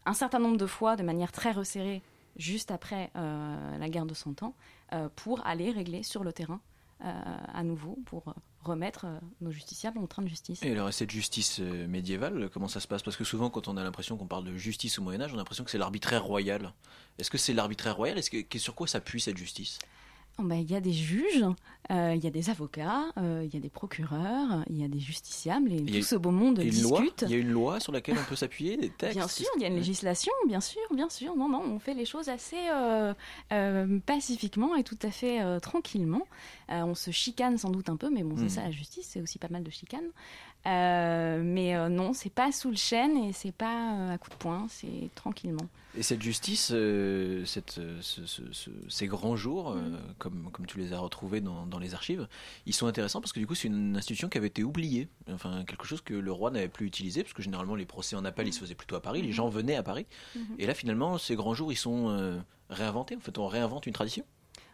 Un certain nombre de fois, de manière très resserrée, juste après la guerre de Cent Ans, euh, pour aller régler sur le terrain euh, à nouveau, pour remettre euh, nos justiciables en train de justice. Et alors, cette justice médiévale, comment ça se passe? Parce que souvent, quand on a l'impression qu'on parle de justice au Moyen-Âge, on a l'impression que c'est l'arbitraire royal. Est-ce que c'est l'arbitraire royal? Est-ce Sur quoi s'appuie cette justice? Oh, bah, il y a des juges, euh, il y a des avocats, euh, il y a des procureurs, il y a des justiciables, et tout ce beau monde discute. Il y a une loi sur laquelle on peut s'appuyer, des textes Bien sûr, il y a une législation, bien sûr, bien sûr. Non, non, on fait les choses assez euh, pacifiquement et tout à fait tranquillement. on se chicane sans doute un peu, mais bon, c'est hmm. ça la justice, c'est aussi pas mal de chicane. mais non, c'est pas sous le chêne et c'est pas à coup de poing, c'est tranquillement. Et cette justice, cette, ces grands jours, hmm comme, comme tu les as retrouvés dans, dans, les archives, ils sont intéressants parce que du coup c'est une institution qui avait été oubliée, enfin quelque chose que le roi n'avait plus utilisé, parce que généralement les procès en appel ils se faisaient plutôt à Paris, les gens venaient à Paris, mhm. et là finalement ces grands jours ils sont euh, réinventés, en fait on réinvente une tradition.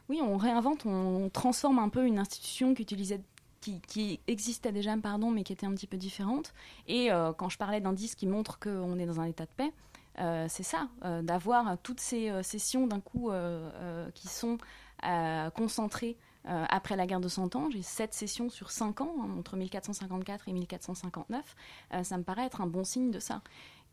Oui, on réinvente, on transforme un peu une institution qui utilisait qui, existait déjà, pardon, mais qui était un petit peu différente. Et euh, quand je parlais d'indices qui montrent qu'on est dans un état de paix, euh, c'est ça, d'avoir toutes ces sessions d'un coup qui sont concentré euh, après la guerre de Cent Ans. J'ai sept sessions sur cinq ans, hein, entre 1454 et 1459. Euh, ça me paraît être un bon signe de ça.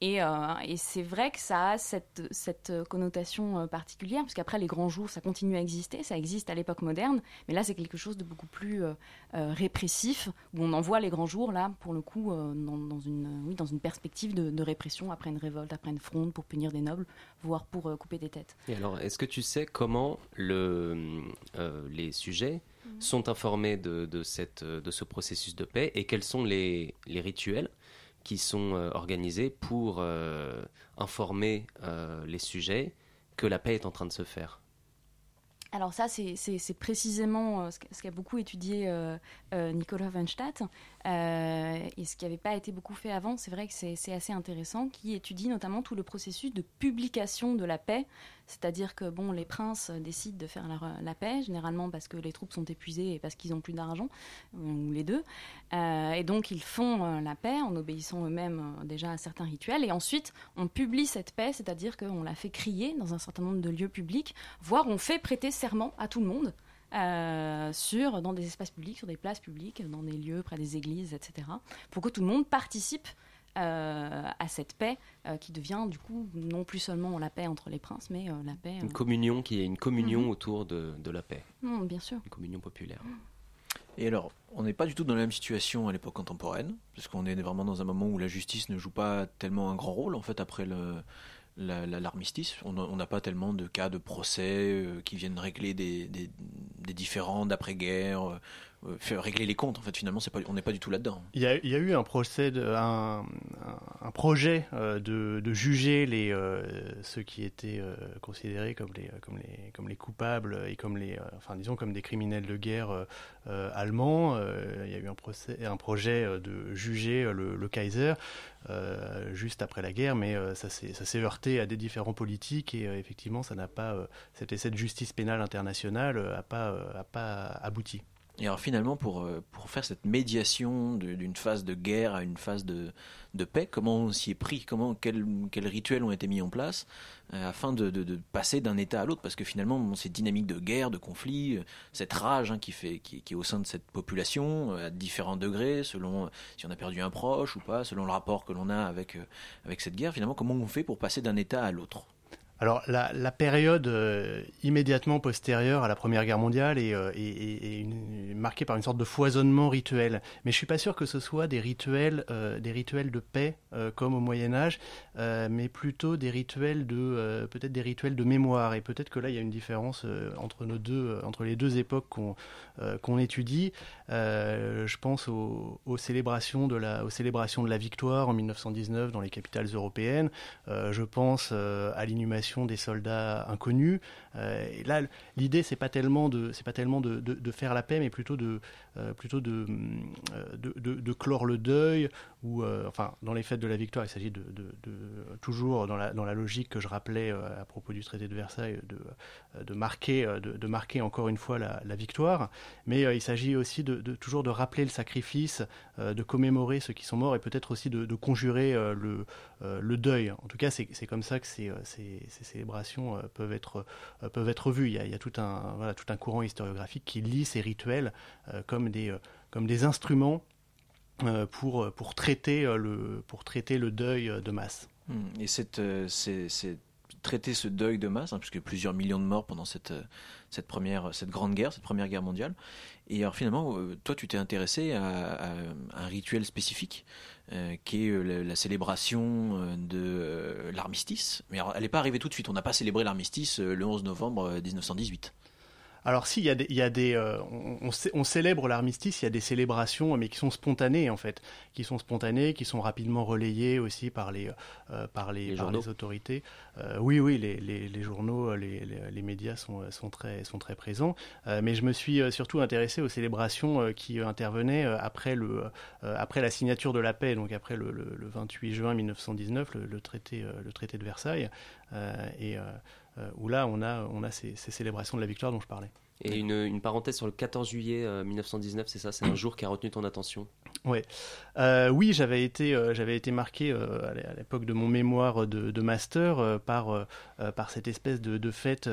Euh, et, c'est vrai que ça a cette, cette connotation euh, particulière, parce qu'après les grands jours, ça continue à exister, ça existe à l'époque moderne, mais là c'est quelque chose de beaucoup plus euh, répressif, où on envoie les grands jours, là, pour le coup, dans, une, oui, dans une perspective de, répression, après une révolte, après une fronde, pour punir des nobles, voire pour couper des têtes. Et alors, est-ce que tu sais comment le, les sujets mmh. sont informés de, de, cette, de ce processus de paix, et quels sont les, les rituels qui sont euh, organisés pour euh, informer euh, les sujets que la paix est en train de se faire. Alors ça, c'est précisément ce qu'a beaucoup étudié Nicolas Weinstadt, et ce qui n'avait pas été beaucoup fait avant, c'est vrai que c'est assez intéressant, qui étudie notamment tout le processus de publication de la paix c'est-à-dire que bon, les princes décident de faire la, paix, généralement parce que les troupes sont épuisées et parce qu'ils n'ont plus d'argent, euh, ou les deux. Euh, et donc ils font euh, la paix en obéissant eux-mêmes déjà à certains rituels. Et ensuite, on publie cette paix, c'est-à-dire qu'on la fait crier dans un certain nombre de lieux publics, voire on fait prêter serment à tout le monde. Sur, dans des espaces publics, sur des places publiques, dans des lieux près des églises, etc., pour que tout le monde participe euh, à cette paix euh, qui devient du coup non plus seulement la paix entre les princes, mais euh, la paix. Une communion qui est une communion mhm. autour de, de, la paix. bien sûr. Une communion populaire. Et alors, on n'est pas du tout dans la même situation à l'époque contemporaine, parce qu'on est vraiment dans un moment où la justice ne joue pas tellement un grand rôle, en fait, après le, l'armistice. on n'a pas tellement de cas de procès qui viennent régler des, des, des différends d'après-guerre, euh, régler les comptes. En fait, finalement, c'est pas, on n'est pas du tout là-dedans. Il y, a, eu un procès, un, projet euh, de, juger les euh, ceux qui étaient considérés comme les, comme les, comme les coupables et comme les, enfin disons comme des criminels de guerre allemands. il y a eu un procès, un projet de juger le, Kaiser. juste après la guerre, mais ça s'est heurté à des différents politiques et effectivement, ça n'a pas, cet essai de justice pénale internationale n'a pas, a pas abouti. Et alors finalement, pour, euh, faire cette médiation d'une phase de guerre à une phase de, paix, comment on s'y est pris? Comment, quels, rituels ont été mis en place euh, afin de, de, passer d'un état à l'autre? Parce que finalement, ces dynamiques de guerre, de conflit, euh, cette rage hein, qui, est au sein de cette population, à différents degrés, selon si on a perdu un proche ou pas, selon le rapport que l'on a avec, avec cette guerre, finalement, comment on fait pour passer d'un état à l'autre? Alors la, période euh, immédiatement postérieure à la Première Guerre mondiale est, euh, marquée par une sorte de foisonnement rituel. Mais je suis pas sûr que ce soit des rituels, euh, des rituels de paix comme au Moyen Âge, mais plutôt des rituels de peut-être des rituels de mémoire. Et peut-être que là il y a une différence entre nos deux, entre les deux époques qu'on qu'on étudie. je pense aux, célébrations de la, aux célébrations de la victoire en 1919 dans les capitales européennes. je pense à l'inhumation des soldats inconnus. Euh, et là, l'idée, c'est pas tellement de, c'est pas tellement de, de, faire la paix, mais plutôt de, euh, plutôt euh, de, de, clore le deuil. Ou, enfin, dans les fêtes de la victoire, il s'agit de, toujours dans la, logique que je rappelais à propos du traité de Versailles, de, de marquer, de, marquer encore une fois la, victoire. Mais il s'agit aussi de, toujours de rappeler le sacrifice, de commémorer ceux qui sont morts et peut-être aussi de, conjurer le, deuil. En tout cas, c'est comme ça que ces, célébrations peuvent être euh, peuvent être vus. Il y a, tout, un, tout un courant historiographique qui lit ces rituels euh, comme, des, euh, comme des instruments pour, pour, traiter le, pour traiter le deuil de masse. Hmm. Et cette, c'est, traiter ce deuil de masse, hein, puisque plusieurs millions de morts pendant cette, cette, première, cette grande guerre, cette première guerre mondiale. Et alors finalement, toi, tu t'es intéressé à, un rituel spécifique euh, qui est euh, la, célébration euh, de l'armistice. Mais elle n'est pas arrivée tout de suite. On n'a pas célébré l'armistice le 11 novembre 1918. Alors si, il y a des, il y a des on, célèbre l'armistice, il y a des célébrations, mais qui sont spontanées en fait, qui sont spontanées, qui sont rapidement relayées aussi par les, par les, par les autorités. oui, oui, les, journaux, les, médias sont, sont, très, sont très présents. mais je me suis surtout intéressé aux célébrations qui intervenaient après, le, après la signature de la paix, donc après le, le, 28 juin 1919, le, traité, le traité de Versailles. et euh, où là, on a, on a ces, célébrations de la victoire dont je parlais. Et une, parenthèse sur le 14 juillet 1919, euh, c'est ça, c'est un jour qui a retenu ton attention ouais. Euh, Oui, j'avais été, j'avais été marqué à l'époque de mon mémoire de, master par, par cette espèce de, fête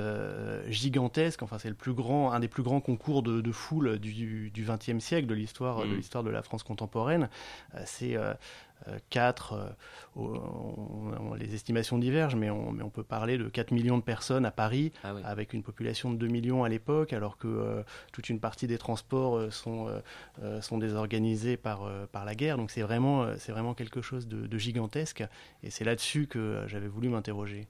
gigantesque. Enfin, c'est le plus grand, un des plus grands concours de, foule du XXe siècle, de l'histoire, de mmh. l'histoire de la France contemporaine. c'est 4, euh, les estimations divergent, mais on, mais on, peut parler de 4 millions de personnes à Paris, ah avec une population de 2 millions à l'époque, alors que euh, toute une partie des transports euh, sont, désorganisés par, par la guerre. Donc c'est vraiment, c'est vraiment quelque chose de, gigantesque, et c'est là-dessus que j'avais voulu m'interroger.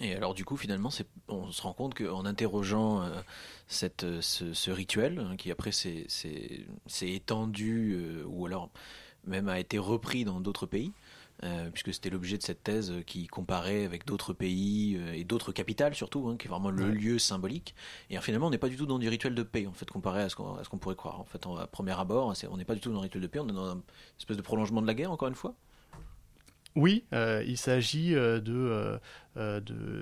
Et alors du coup, finalement, on se rend compte qu'en interrogeant cette, ce, rituel, hein, qui après s'est étendu, ou alors même a été repris dans d'autres pays, euh, puisque c'était l'objet de cette thèse qui comparait avec d'autres pays euh, et d'autres capitales surtout, hein, qui est vraiment le lieu symbolique. Et finalement, on n'est pas du tout dans du rituel de paix, en fait, comparé à ce qu'on pourrait croire. En fait, à premier abord, on n'est pas du tout dans un rituel de paix, on est dans une espèce de prolongement de la guerre, encore une fois. Oui, euh, il s'agit de euh,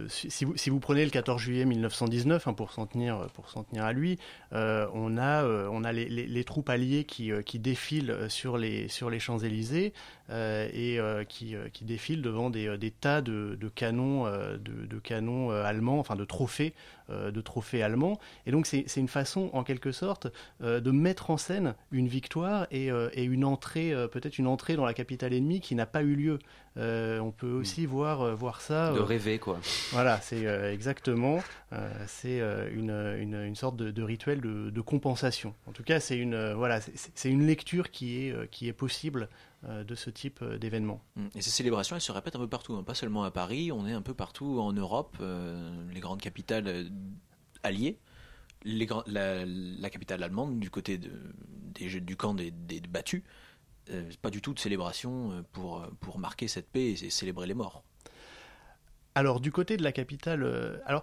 si, vous, prenez le 14 juillet 1919, hein, pour s'en tenir, s'en tenir à lui, euh, on a, euh, les, troupes alliées qui, défilent sur les, Champs-Élysées et qui, défilent devant des, tas de, canons, allemands, enfin de trophées, de trophées allemands. Et donc c'est une façon, en quelque sorte, de mettre en scène une victoire et, et une entrée, peut-être une entrée dans la capitale ennemie qui n'a pas eu lieu. On peut aussi voir, voir ça. De quoi. Voilà, c'est euh, exactement. Euh, c'est euh, une, une, sorte de, rituel de, compensation. En tout cas, c'est une, voilà, c'est une lecture qui est, qui est possible de ce type d'événement. Mmh. Et ces célébrations, elles se répètent un peu partout, hein. pas seulement à Paris, on est un peu partout en Europe, les grandes capitales alliées. Les, la, la, capitale allemande du côté de, des, du camp des, des battus, pas du tout de célébration pour, pour marquer cette paix et célébrer les morts. Alors du côté de la capitale, euh, alors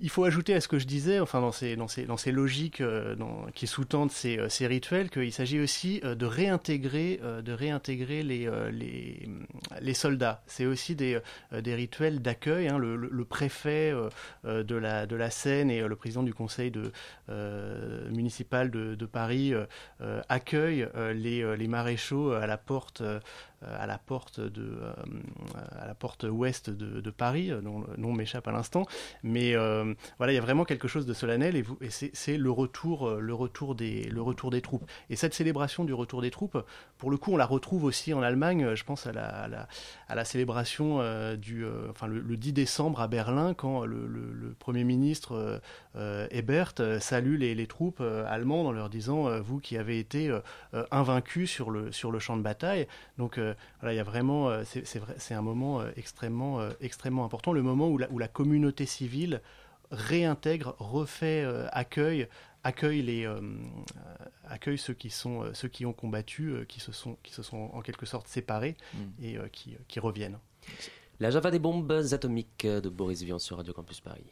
il faut ajouter à ce que je disais, enfin dans ces, dans ces, dans ces logiques euh, qui sous-tendent ces, euh, ces, rituels, qu'il s'agit aussi de réintégrer, les, les, les soldats. C'est aussi des, rituels d'accueil. Hein. Le, préfet de, la, Seine et le président du conseil municipal de, Paris accueillent les maréchaux à la porte à la porte de à la porte ouest de, Paris, dont le nom m'échappe à l'instant. Mais voilà, il y a vraiment quelque chose de solennel et, c'est le retour le retour des le retour des troupes. Et cette célébration du retour des troupes, pour le coup, on la retrouve aussi en Allemagne. Je pense à la, à la, célébration du enfin le, 10 décembre à Berlin quand le, le premier ministre Ebert salue les, les troupes allemandes en leur disant vous qui avez été euh, euh, invaincu sur le, sur le champ de bataille. Donc euh, voilà, il y a vraiment, c'est un moment extrêmement, extrêmement important, le moment où la, où la communauté civile réintègre, refait accueil accueille les accueille ceux qui sont ceux qui ont combattu qui se sont qui se sont en quelque sorte séparés mm. et qui, qui, reviennent. La Java des bombes atomiques de Boris Vian sur Radio Campus Paris.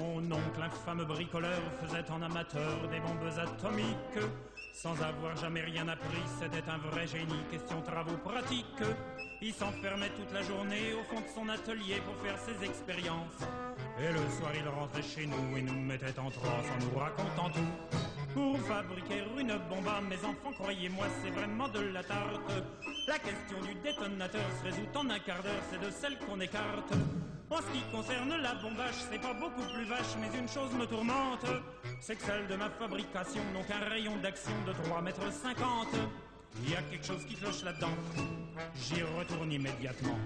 Mon oncle, infâme bricoleur, faisait en amateur des bombes atomiques. Sans avoir jamais rien appris, c'était un vrai génie, question travaux pratiques. Il s'enfermait toute la journée au fond de son atelier pour faire ses expériences. Et le soir, il rentrait chez nous et nous mettait en transe en nous racontant tout. Pour fabriquer une bombe à mes enfants, croyez-moi, c'est vraiment de la tarte. La question du détonateur se résout en un quart d'heure, c'est de celle qu'on écarte. En ce qui concerne la bombage, c'est pas beaucoup plus vache, mais une chose me tourmente, c'est que celle de ma fabrication n'ont qu'un rayon d'action de 3 mètres 50. Il y a quelque chose qui cloche là-dedans. J'y retourne immédiatement.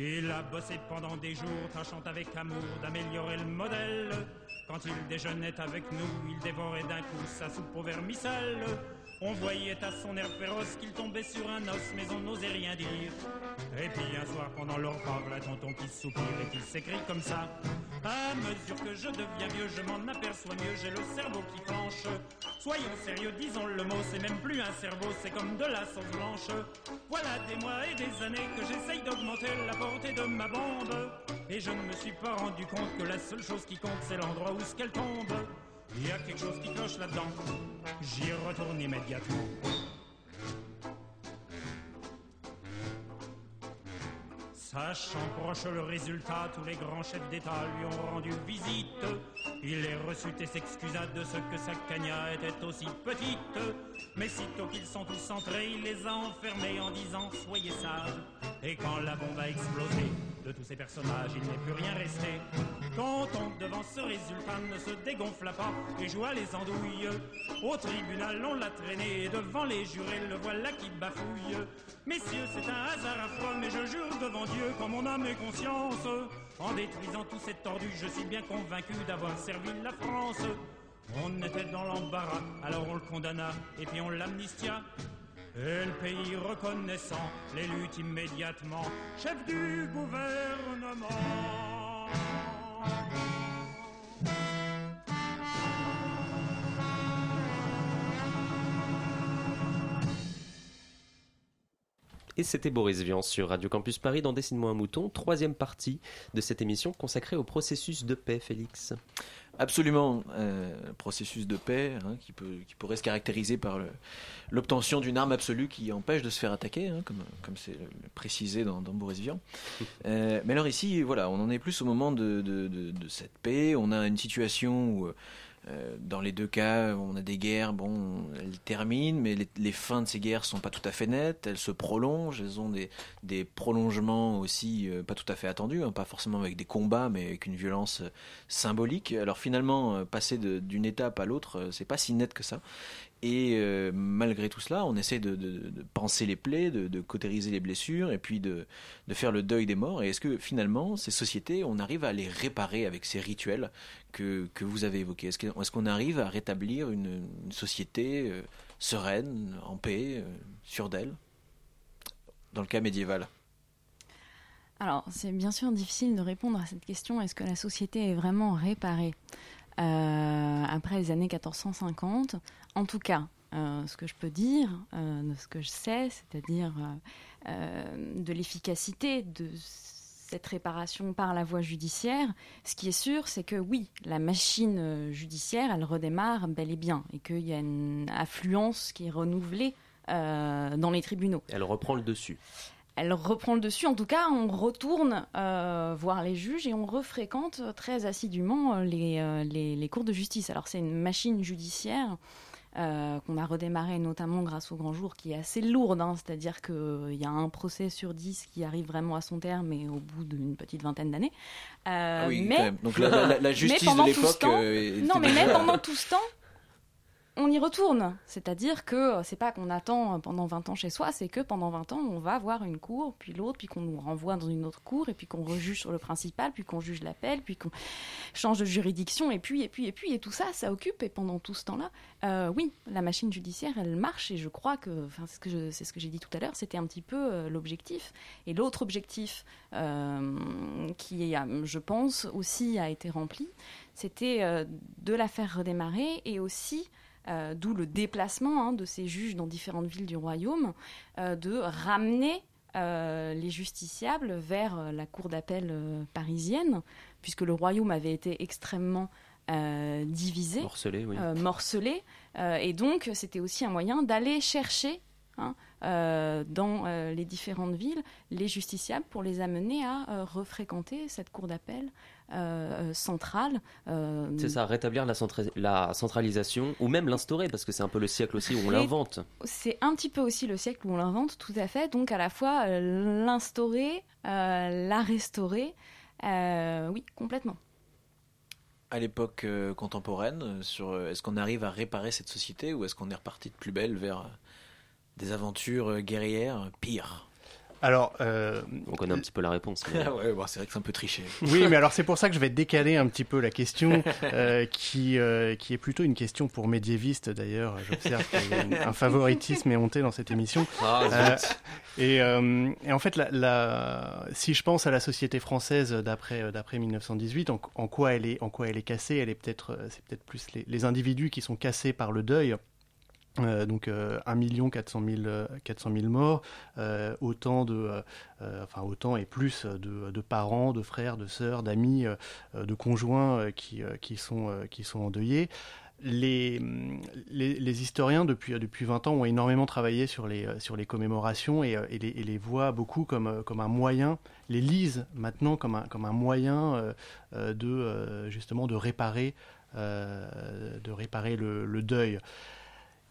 Il a bossé pendant des jours, tâchant avec amour d'améliorer le modèle. Quand il déjeunait avec nous, il dévorait d'un coup sa soupe au vermicelle. On voyait à son air féroce qu'il tombait sur un os, mais on n'osait rien dire. Et puis un soir, pendant leur la tonton qui soupire et qui s'écrit comme ça. À mesure que je deviens vieux, je m'en aperçois mieux, j'ai le cerveau qui flanche. Soyons sérieux, disons le mot, c'est même plus un cerveau, c'est comme de la sauce blanche. Voilà des mois et des années que j'essaye d'augmenter la portée de ma bombe. Et je ne me suis pas rendu compte que la seule chose qui compte, c'est l'endroit où ce qu'elle tombe. Il y a quelque chose qui cloche là-dedans. J'y retourne immédiatement. Sachant proche le résultat, tous les grands chefs d'État lui ont rendu visite. Il les reçut et s'excusa de ce que sa cagna était aussi petite. Mais sitôt qu'ils sont tous entrés, il les a enfermés en disant Soyez sages. Et quand la bombe a explosé, de tous ces personnages, il n'est plus rien resté. Tonton, devant ce résultat, ne se dégonfla pas et joua les andouilles. Au tribunal, on l'a traîné et devant les jurés, le voilà qui bafouille. Messieurs, c'est un hasard affreux, mais je jure devant Dieu, comme mon âme et conscience, en détruisant tous ces tordus, je suis bien convaincu d'avoir servi la France. On était dans l'embarras, alors on le condamna et puis on l'amnistia. Et le pays reconnaissant l'élut immédiatement chef du gouvernement. Et c'était Boris Vian sur Radio Campus Paris dans Dessine-moi un mouton, troisième partie de cette émission consacrée au processus de paix, Félix. Absolument, euh, processus de paix hein, qui, peut, qui pourrait se caractériser par l'obtention d'une arme absolue qui empêche de se faire attaquer, hein, comme comme c'est précisé dans, dans Boris Vian. Euh, mais alors ici, voilà, on en est plus au moment de, de, de, de cette paix. On a une situation où euh, dans les deux cas, on a des guerres, bon, elles terminent, mais les, fins de ces guerres sont pas tout à fait nettes, elles se prolongent, elles ont des, des prolongements aussi euh, pas tout à fait attendus, hein, pas forcément avec des combats, mais avec une violence euh, symbolique. Alors finalement, passer d'une étape à l'autre, c'est pas si net que ça. Et euh, malgré tout cela, on essaie de, de, de penser les plaies, de, cautériser les blessures et puis de, faire le deuil des morts. Et est-ce que finalement, ces sociétés, on arrive à les réparer avec ces rituels que, que vous avez évoqués? Est-ce qu'on arrive à rétablir une, une société euh, sereine, en paix, euh, sûre d'elle, dans le cas médiéval alors, c'est bien sûr difficile de répondre à cette question. Est-ce que la société est vraiment réparée? Euh, après les années 1450. En tout cas, euh, ce que je peux dire, euh, de ce que je sais, c'est-à-dire de l'efficacité de cette réparation par la voie judiciaire, ce qui est sûr, c'est que oui, la machine judiciaire, elle redémarre bel et bien, et qu'il y a une affluence qui est renouvelée dans les tribunaux. Elle reprend le dessus elle reprend le dessus. En tout cas, on retourne voir les juges et on refréquente très assidûment les, les, les cours de justice. Alors c'est une machine judiciaire euh, qu'on a redémarré notamment grâce au grand jour, qui est assez lourde, hein. c'est-à-dire qu'il euh, y a un procès sur dix qui arrive vraiment à son terme, mais au bout d'une petite vingtaine d'années. Euh, ah oui, mais, Donc la, justice de l'époque. non, mais même pendant tout ce temps, on y retourne. C'est-à-dire que euh, c'est pas qu'on attend pendant 20 ans chez soi, c'est que pendant 20 ans, on va voir une cour, puis l'autre, puis qu'on nous renvoie dans une autre cour, et puis qu'on rejuge sur le principal, puis qu'on juge l'appel, puis qu'on change de juridiction, et puis, et puis, et puis, et tout ça, ça occupe. Et pendant tout ce temps-là, euh, oui, la machine judiciaire, elle marche, et je crois que, enfin, c'est ce que j'ai dit tout à l'heure, c'était un petit peu euh, l'objectif. Et l'autre objectif, qui, je pense, aussi a été rempli, c'était de la faire redémarrer, et aussi euh, d'où le déplacement hein, de ces juges dans différentes villes du royaume, euh, de ramener euh, les justiciables vers la cour d'appel parisienne, puisque le royaume avait été extrêmement divisé, morcelé, oui. morcelé et donc c'était aussi un moyen d'aller chercher hein, dans les différentes villes les justiciables pour les amener à refréquenter cette cour d'appel euh, centrale. Euh, c'est ça, rétablir la, la, centralisation ou même l'instaurer parce que c'est un peu le siècle aussi où on l'invente. C'est un petit peu aussi le siècle où on l'invente, tout à fait. Donc à la fois euh, l'instaurer, la restaurer, oui, complètement à l'époque contemporaine sur est-ce qu'on arrive à réparer cette société ou est-ce qu'on est reparti de plus belle vers des aventures guerrières? Pires alors, euh, on connaît un petit peu la réponse. ouais, c'est vrai que c'est un peu triché. oui, mais alors c'est pour ça que je vais décaler un petit peu la question, euh, qui euh, qui est plutôt une question pour médiévistes d'ailleurs. J'observe qu'il y a un favoritisme éhonté dans cette émission. Ah, et, et, en fait, la, la, si je pense à la société française d'après d'après 1918, en, en, quoi elle est en quoi elle est cassée, elle est peut-être c'est peut-être plus les, les individus qui sont cassés par le deuil euh, donc 1 400 000, morts, euh, autant de, euh, enfin autant et plus de, parents, de frères, de sœurs, d'amis, de conjoints qui, qui, sont, qui sont endeuillés. Les, les, historiens depuis, depuis 20 ans ont énormément travaillé sur les, sur les commémorations et, et, les, les, voient beaucoup comme, comme un moyen, les lisent maintenant comme un, comme un moyen de justement de réparer, de réparer le deuil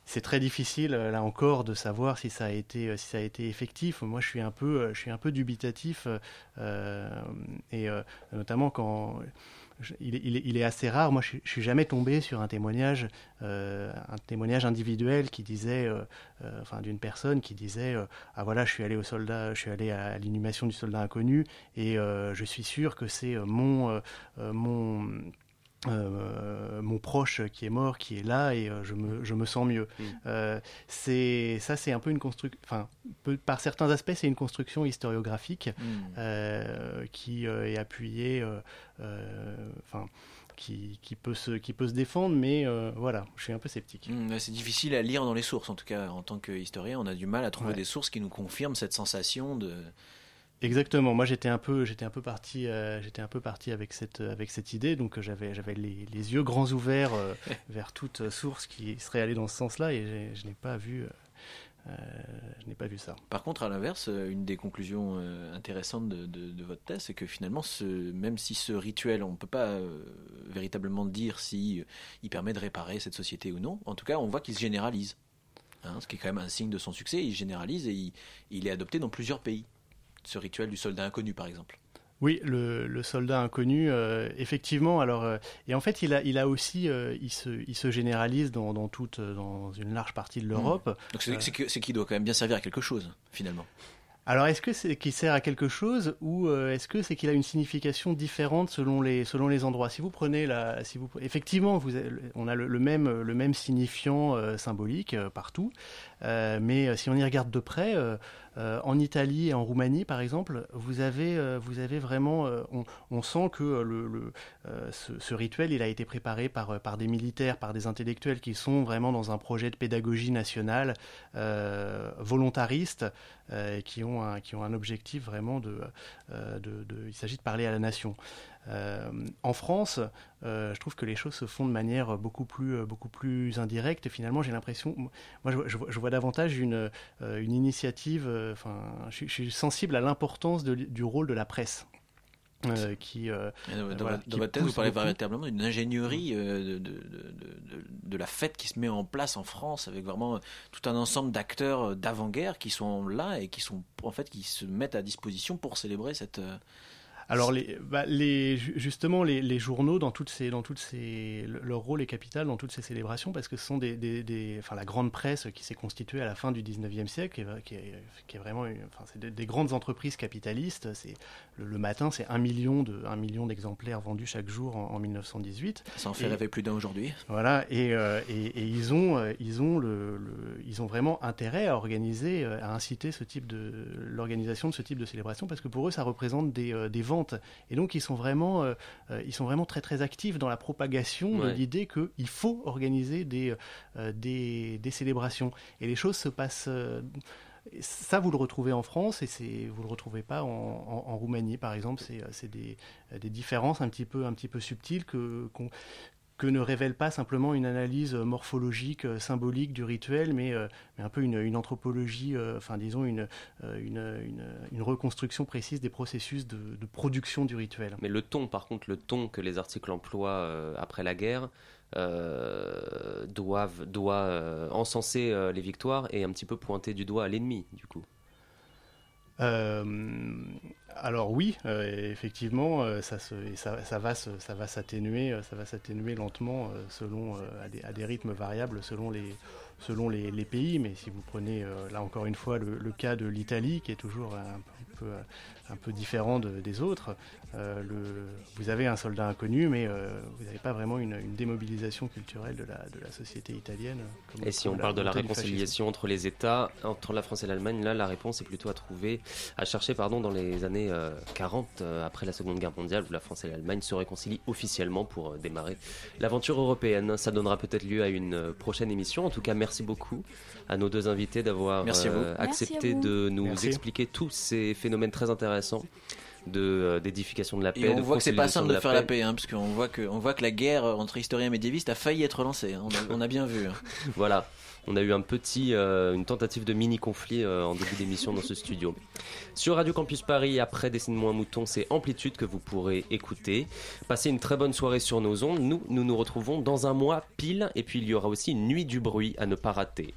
c'est très difficile euh, là encore de savoir si ça a été euh, si ça a été effectif. Moi, je suis un peu euh, je suis un peu dubitatif et notamment quand il, est, assez rare. Moi, je, ne suis jamais tombé sur un témoignage, un témoignage individuel qui disait, enfin, d'une personne qui disait, ah voilà, je suis allé au soldat, je suis allé à l'inhumation du soldat inconnu et je suis sûr que c'est mon mon euh, mon proche qui est mort, qui est là, et euh, je, me, je, me, sens mieux. Mm. Euh, c'est ça, c'est un peu une construction. Enfin, par certains aspects, c'est une construction historiographique mm. qui est appuyée. Enfin. Qui, qui, peut se, qui peut se défendre, mais voilà, je suis un peu sceptique. Mm, c'est difficile à lire dans les sources, en tout cas, en tant qu'historien, on a du mal à trouver des sources qui nous confirment cette sensation de, Exactement. Moi, j'étais un peu, j'étais un peu parti, euh, j'étais un peu parti avec cette, avec cette idée. Donc, j'avais, j'avais les, les, yeux grands ouverts euh, vers toute source qui serait allée dans ce sens-là, et je n'ai pas vu, euh, je n'ai pas vu ça. Par contre, à l'inverse, une des conclusions intéressantes de, de, votre thèse, c'est que finalement, ce, même si ce rituel, on ne peut pas véritablement dire si il permet de réparer cette société ou non. En tout cas, on voit qu'il se généralise. Hein, ce qui est quand même un signe de son succès. Il généralise et il, il est adopté dans plusieurs pays ce rituel du soldat inconnu, par exemple. Oui, le, soldat inconnu, euh, effectivement. Alors, euh, et en fait, il a, il a aussi, euh, il, se, il se généralise dans, dans, toute, dans une large partie de l'Europe. Mmh. Donc, c'est qu'il doit quand même bien servir à quelque chose, finalement. Alors, est-ce que c'est qu'il sert à quelque chose ou est-ce que c'est qu'il a une signification différente selon les, selon les endroits? Si vous prenez la, si vous, effectivement, vous on a le, le, même, le même signifiant symbolique partout, mais si on y regarde de près euh, en Italie et en Roumanie, par exemple, vous avez, euh, vraiment, euh, on, sent que ce, rituel, il a été préparé par, des militaires, par des intellectuels qui sont vraiment dans un projet de pédagogie nationale volontariste, qui ont un, qui ont un objectif vraiment de, il s'agit de parler à la nation. En France, je trouve que les choses se font de manière beaucoup plus, beaucoup plus indirecte. Finalement, j'ai l'impression, moi, je, vois davantage une, une initiative. Enfin, je, je, suis sensible à l'importance du rôle de la presse. Euh, qui, euh, dans, votre thèse, vous parlez véritablement d'une ingénierie euh, de, de, de, de, la fête qui se met en place en France avec vraiment tout un ensemble d'acteurs d'avant-guerre qui sont là et qui sont en fait qui se mettent à disposition pour célébrer cette alors les, bah, les, justement les, les, journaux dans toutes ces, dans toutes ces, leur rôle est capital dans toutes ces célébrations parce que ce sont des, des, des enfin la grande presse qui s'est constituée à la fin du 19e siècle, qui est, qui est, vraiment, enfin c'est des, grandes entreprises capitalistes. C'est le, matin, c'est un million de, un million d'exemplaires vendus chaque jour en, 1918. Ça en fait rêver plus d'un aujourd'hui. Voilà, et, euh, et, et, ils ont, euh, ils ont le, ils ont vraiment intérêt à organiser, euh, à inciter ce type de l'organisation de ce type de célébration parce que pour eux, ça représente des, des ventes et donc ils sont vraiment, euh, euh, ils sont vraiment très très actifs dans la propagation de l'idée qu'il faut organiser des, euh, des, des, célébrations. Et les choses se passent ça, vous le retrouvez en France et vous ne le retrouvez pas en, en, Roumanie, par exemple. C'est des, des, différences un petit peu, un petit peu subtiles que, que ne révèle pas simplement une analyse morphologique, euh, symbolique du rituel, mais, euh, un peu une, anthropologie, euh, enfin disons une, une, une, reconstruction précise des processus de, production du rituel. Mais le ton, par contre, le ton que les articles emploient après la guerre, doivent, doit encenser les victoires et un petit peu pointer du doigt à l'ennemi, du coup. Alors oui, euh, effectivement, euh, ça, ça, va ça va s'atténuer, euh, ça va s'atténuer lentement selon à des, rythmes variables selon les selon les, pays. Mais si vous prenez là encore une fois le cas de l'Italie, qui est toujours un, peu un peu différent des autres. Euh, le, vous avez un soldat inconnu, mais euh, vous n'avez pas vraiment une, démobilisation culturelle de la, de la société italienne. et si on parle de la réconciliation entre les États, entre la France et l'Allemagne, là, la réponse est plutôt à trouver, à chercher, pardon, dans les années 40, euh, après la Seconde Guerre mondiale, où la France et l'Allemagne se réconcilient officiellement pour démarrer l'aventure européenne. Ça donnera peut-être lieu à une prochaine émission. En tout cas, merci beaucoup à nos deux invités d'avoir accepté de nous expliquer tous ces phénomènes très intéressants de euh, d'édification de la paix. Et on voit que c'est pas simple de, faire la paix, hein, parce qu'on voit que on voit que la guerre entre historiens médiévistes a failli être lancée. Hein. on, a, bien vu. Hein. voilà. On a eu un petit, euh, une tentative de mini conflit euh, en début d'émission dans ce studio. Sur Radio Campus Paris, après Dessine-moi un mouton, c'est Amplitude que vous pourrez écouter. Passez une très bonne soirée sur nos ondes. Nous, nous nous retrouvons dans un mois pile, et puis il y aura aussi une nuit du bruit à ne pas rater.